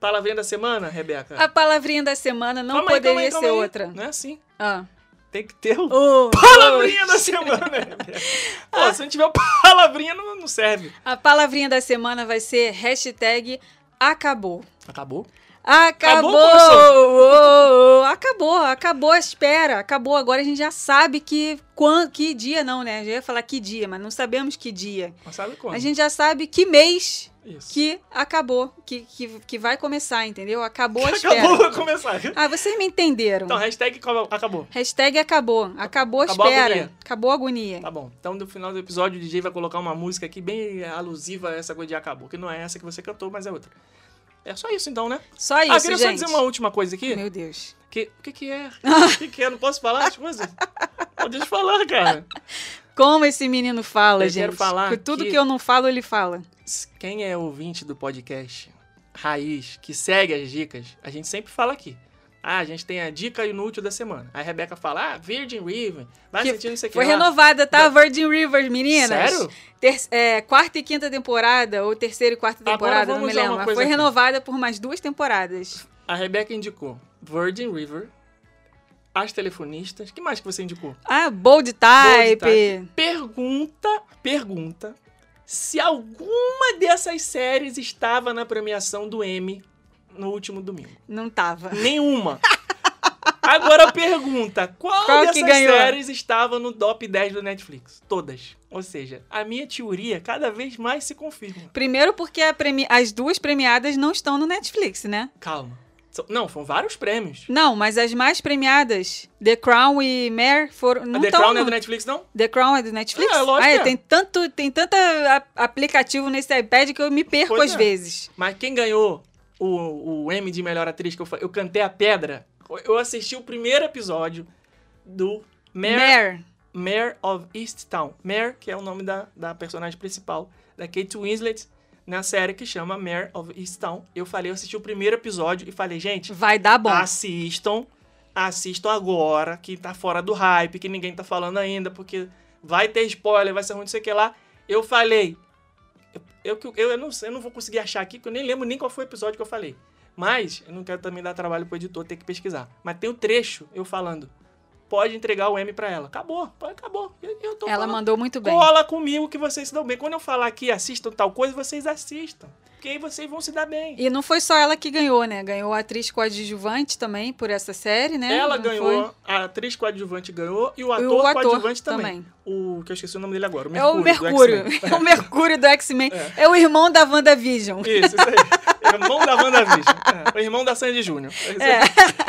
Palavrinha da semana, Rebeca? A palavrinha da semana não Calma aí, poderia calma aí, calma ser aí. outra. Não é assim. Ah. Tem que ter o Oh, palavrinha da semana, Rebeca. Pô, se não tiver palavrinha, não, não serve. A palavrinha da semana vai ser hashtag acabou. Acabou? Acabou! Acabou, acabou, acabou a espera, acabou. Agora a gente já sabe que quan, que dia não, né? Já ia falar que dia, mas não sabemos que dia. Mas sabe quando? A gente já sabe que mês Isso. que acabou, que, que, que vai começar, entendeu? Acabou a espera. Acabou, vai começar. Ah, vocês me entenderam. Então, hashtag acabou- acabou. Hashtag acabou. Acabou a Acabou espera. agonia. acabou a agonia. Tá bom. Então, no final do episódio, o DJ vai colocar uma música aqui bem alusiva a essa coisa de acabou. Que não é essa que você cantou, mas é outra. É só isso então, né? Só isso, ah, queria só gente. dizer uma última coisa aqui. Meu Deus. Que, o que que é? O que que é? Não posso falar as coisas? Pode falar, cara. Como esse menino fala, Eu gente. quero falar Porque tudo que- que eu não falo, ele fala. Quem é ouvinte do podcast Raiz, que segue as dicas, a gente sempre fala aqui. Ah, a gente tem a dica inútil da semana. Aí a Rebeca fala, ah, Virgin River, vai Que sentindo isso aqui Foi lá. renovada, tá? Virgin Rivers, meninas. Sério? Ter- é, quarta e quinta temporada, ou terceira e quarta temporada, não me lembro. Foi aqui. renovada por mais duas temporadas. A Rebeca indicou Virgin River, As Telefonistas, que mais que você indicou? Ah, Bold Bold Type. Type. Pergunta, pergunta, se alguma dessas séries estava na premiação do Emmy no último domingo. Não tava. Nenhuma. Agora pergunta, qual, Qual dessas séries estava no top 10 do Netflix? Todas. Ou seja, a minha teoria cada vez mais se confirma. Primeiro porque premi- as duas premiadas não estão no Netflix, né? Calma. Não, foram vários prêmios. Não, mas as mais premiadas, The Crown e Mare, foram. Não The Crown não é no... do Netflix, não? The Crown é do Netflix? É, lógico Ah, que é. tem tanto, tem tanto aplicativo nesse iPad que eu me perco Pois às é. vezes. Mas quem ganhou o, o Emmy de melhor atriz, que eu, fa- eu cantei a pedra, eu assisti o primeiro episódio do Mare, Mare. Mare of Easttown. Mare, que é o nome da, da personagem principal, da Kate Winslet, na série que chama Mare of Easttown. Eu falei, eu assisti o primeiro episódio e falei, gente, Vai dar bom. assistam, assistam agora, que tá fora do hype, que ninguém tá falando ainda, porque vai ter spoiler, vai ser ruim, não sei o que lá. Eu falei, eu, eu, eu, não, eu não vou conseguir achar aqui, porque eu nem lembro nem qual foi o episódio que eu falei. Mas, eu não quero também dar trabalho pro editor ter que pesquisar. Mas tem o trecho eu falando. Pode entregar o M pra ela. Acabou, acabou. Eu, eu tô Ela falando. mandou muito bem. Cola comigo que vocês se dão bem. Quando eu falar aqui, assistam tal coisa, vocês assistam. Porque aí vocês vão se dar bem. E não foi só ela que ganhou, né? Ganhou a atriz coadjuvante também por essa série, né? Ela Não ganhou, foi? a atriz coadjuvante ganhou e o E ator, o ator coadjuvante também. também. O que eu esqueci o nome dele agora. O É o Mercúrio. Mercúrio. É o Mercúrio do X-Men. É. o irmão da WandaVision. Isso, isso aí. irmão da WandaVision. É, o irmão da Sandy Júnior. É.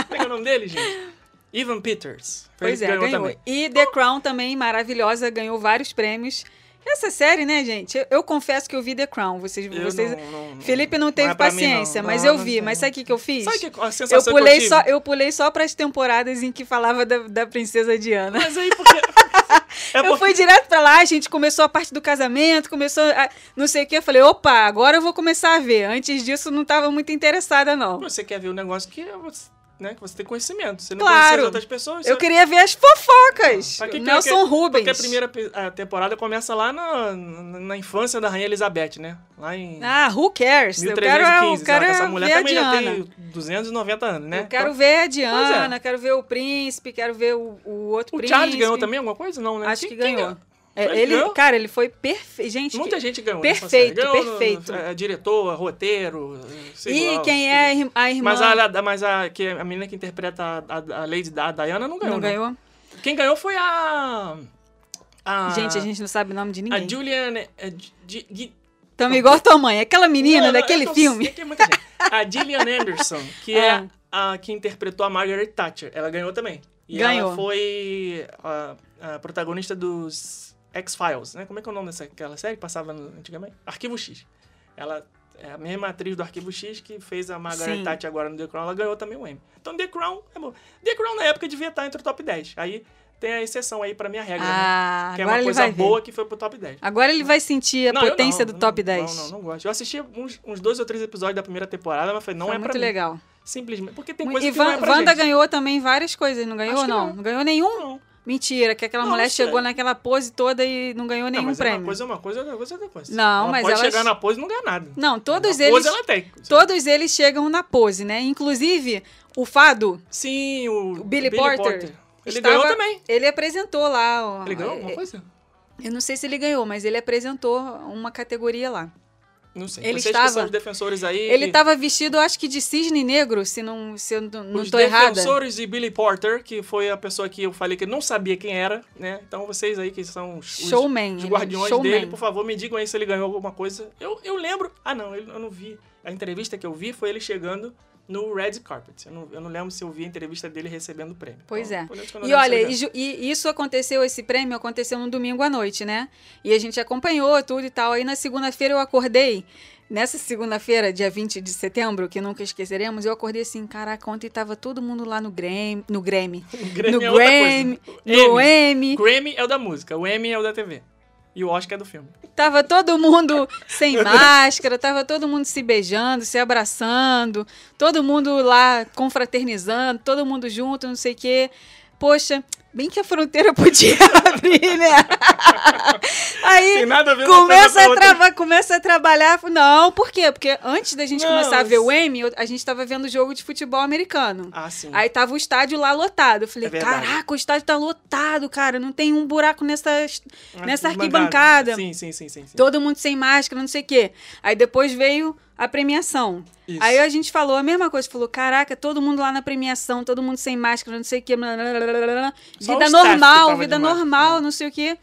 Como é que é o nome dele, gente? Evan Peters. Pois é, ganhou. também. E The Crown também, maravilhosa, ganhou vários prêmios. Essa série, né, gente? Eu, eu confesso que eu vi The Crown. Vocês, Eu vocês... não- não- não- Felipe não teve é pra mim, paciência, não. mas Não, eu não vi. Mas sabe o que, que eu fiz? Sabe que, a Eu sensação pulei, que eu só, eu pulei só para as temporadas em que falava da, da princesa Diana. Mas aí porque... é Eu porque... fui direto pra lá, a gente começou a parte do casamento, começou a, não sei o que. Eu falei, opa, agora eu vou começar a ver. Antes disso, não tava muito interessada, não. Você quer ver um negócio que você, né, que você tem conhecimento. Você não Claro. conhece as outras pessoas. Eu queria ver as fofocas. Pra que que Nelson eu- Rubens. Porque a primeira temporada começa lá na, na, infância da Rainha Elizabeth, né? Lá em Ah, who cares? Eu 1315. quero, eu sei lá, quero que essa mulher ver a também já tem 290 anos, né? Eu quero Então, ver a Diana, é. quero ver o príncipe, quero ver o, o outro O príncipe. Charles ganhou também alguma coisa? Não, né? Acho que quem ganhou. É, Ele ganhou? cara, ele foi perfeito. Gente, Muita que- gente ganhou. nessa perfeito. Ganhou no- perfeito. é, diretor, roteiro. sei E lá, quem sei é a a irmã? Mas, a, mas a, que a menina que interpreta a, a, a Lady Di- a Diana não ganhou. não né? ganhou? Quem ganhou foi a. a Gente, a gente não sabe o nome de A ninguém. Julianne. é, Gi- Gi- Tamo igual tua mãe, aquela menina Não, não, daquele eu tô- filme. é que é. A Gillian Anderson, que é, É. a que interpretou a Margaret Thatcher, ela ganhou também. E Ganhou. ela foi a, a protagonista dos X-Files, né? Como é que é o nome daquela série que passava no- antigamente? Arquivo X. Ela é a mesma atriz do Arquivo X que fez a Margaret. Thatcher agora no The Crown, ela ganhou também o Emmy. Então The Crown é bom. The Crown na época devia estar entre o top 10. Aí tem a exceção aí pra minha regra, Ah, né? Que é uma coisa vai ver. boa que foi pro top 10. Agora ele vai sentir a Não, potência não, do não, top 10. Não, não, não gosto. Eu assisti uns, uns dois ou três episódios da primeira temporada, mas falei, não Foi é pra muito mim. legal. Simplesmente. Porque tem e coisa que não Van- é pra Wanda gente. ganhou também várias coisas, não ganhou que não? não. Não ganhou nenhum? Não, Mentira, que aquela Não, mulher não sei. chegou naquela pose toda e não ganhou não nenhum mas é prêmio. uma coisa é uma coisa, outra coisa é outra coisa. Não, ela mas pode elas- chegar na pose e não ganhar nada. Não, todos na eles Pose ela tem. todos eles chegam na pose, né? Inclusive, o Fado, Sim, o, o Billy, Porter, Ele estava- ganhou também. Ele apresentou lá. ó, Ele ganhou é, alguma coisa? Eu não sei se ele ganhou, mas ele apresentou uma categoria lá. Não sei. Ele Vocês estava- que são os defensores aí. Ele estava vestido, acho que de cisne negro, se não, se eu não, os tô errada. defensores de Billy Porter, que foi a pessoa que eu falei que não sabia quem era, né? Então vocês aí que são os, os- Showman. os ele- guardiões showman. dele, por favor, me digam aí se ele ganhou alguma coisa. Eu, eu lembro. Ah, não, eu, eu não vi. A entrevista que eu vi foi ele chegando no Red Carpet. Eu não, eu não lembro se eu vi a entrevista dele recebendo o prêmio. Pois Então, é. E olha, e, e isso aconteceu, esse prêmio aconteceu no domingo à noite, né? E a gente acompanhou tudo e tal. Aí na segunda-feira eu acordei, nessa segunda-feira, dia 20 de setembro, que nunca esqueceremos, eu acordei assim, caraca, ontem tava todo mundo lá no Grammy, no Grammy, ganhou. O Grammy no é Grammy, no Emmy. Emmy, Grammy é o da música, o Emmy é o da TV. E o Oscar é do filme. tava todo mundo sem máscara, tava todo mundo se beijando, se abraçando, todo mundo lá confraternizando, todo mundo junto, não sei o quê. Poxa, bem que a fronteira podia abrir, né? Aí a começa a, trava, começa a trabalhar. Não, por quê? Porque antes da gente Não, começar a ver o Emmy, a gente tava vendo jogo de futebol americano. Ah, sim. Aí tava o estádio lá lotado. Eu falei, É caraca, o estádio tá lotado, cara. Não tem um buraco nessa, Ah, nessa arquibancada. Sim, sim, sim, sim. sim. Todo mundo sem máscara, não sei o quê. Aí depois veio a premiação. Isso. Aí a gente falou a mesma coisa. Falou, caraca, todo mundo lá na premiação, todo mundo sem máscara, não sei o quê. blá, blá, blá. Só Vida normal, vida de máscara, normal, né? não sei o quê.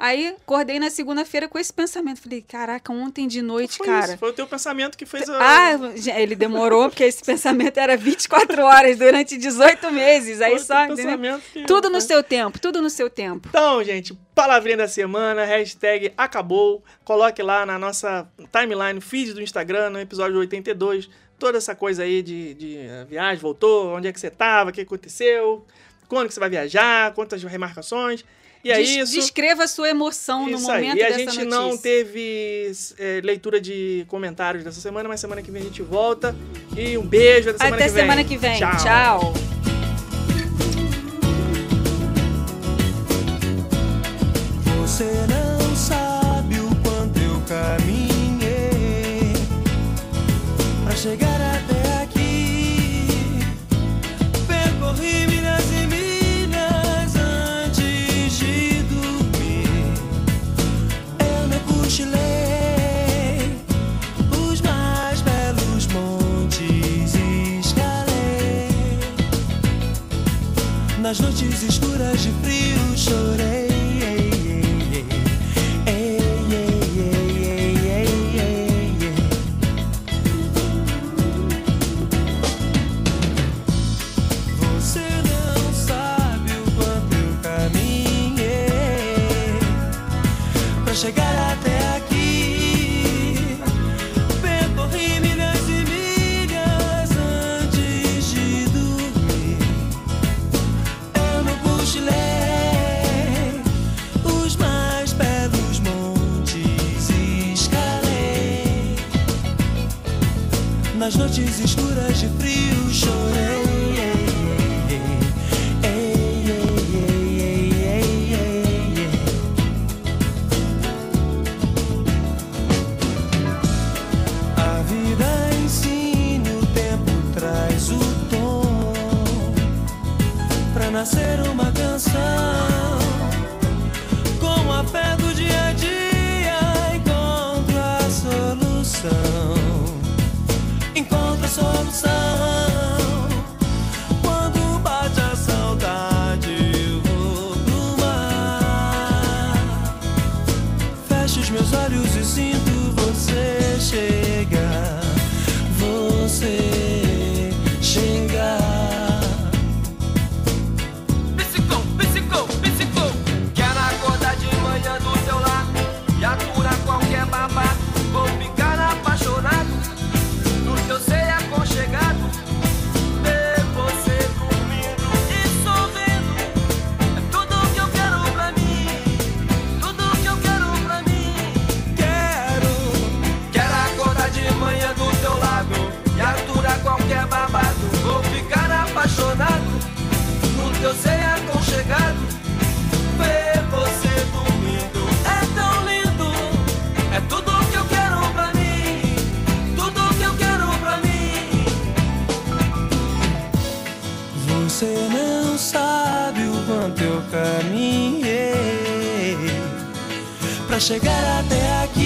Aí acordei na segunda-feira com esse pensamento. Falei, caraca, ontem de noite, Foi cara. isso, foi o teu pensamento que fez a... Ah, ele demorou, porque esse pensamento era 24 horas durante 18 meses. Aí foi só, entendeu? que- Tudo no seu tempo, tudo no seu tempo. Então, gente, palavrinha da semana, hashtag acabou. Coloque lá na nossa timeline, feed do Instagram, no episódio 82, toda essa coisa aí de, de eh, viagem, voltou, onde é que você tava, o que aconteceu, quando que você vai viajar, quantas remarcações. E é Des- isso. Descreva a sua emoção no momento aí. E a dessa gente notícia. não teve é, leitura de comentários dessa semana, mas semana que vem a gente volta. E um beijo até semana Até que vem. semana que vem. Tchau. Tchau. Nas noites escuras de frio chorei. Noites escuras de frio chorei. Vou ficar apaixonado no teu ser aconchegado. Ver você dormindo e sorrindo. É tudo que eu quero pra mim. Tudo que eu quero pra mim. Quero. Quero acordar de manhã do teu lado e aturar qualquer babado. Vou ficar apaixonado no teu ser aconchegado. Você não sabe o quanto eu caminhei pra chegar até aqui.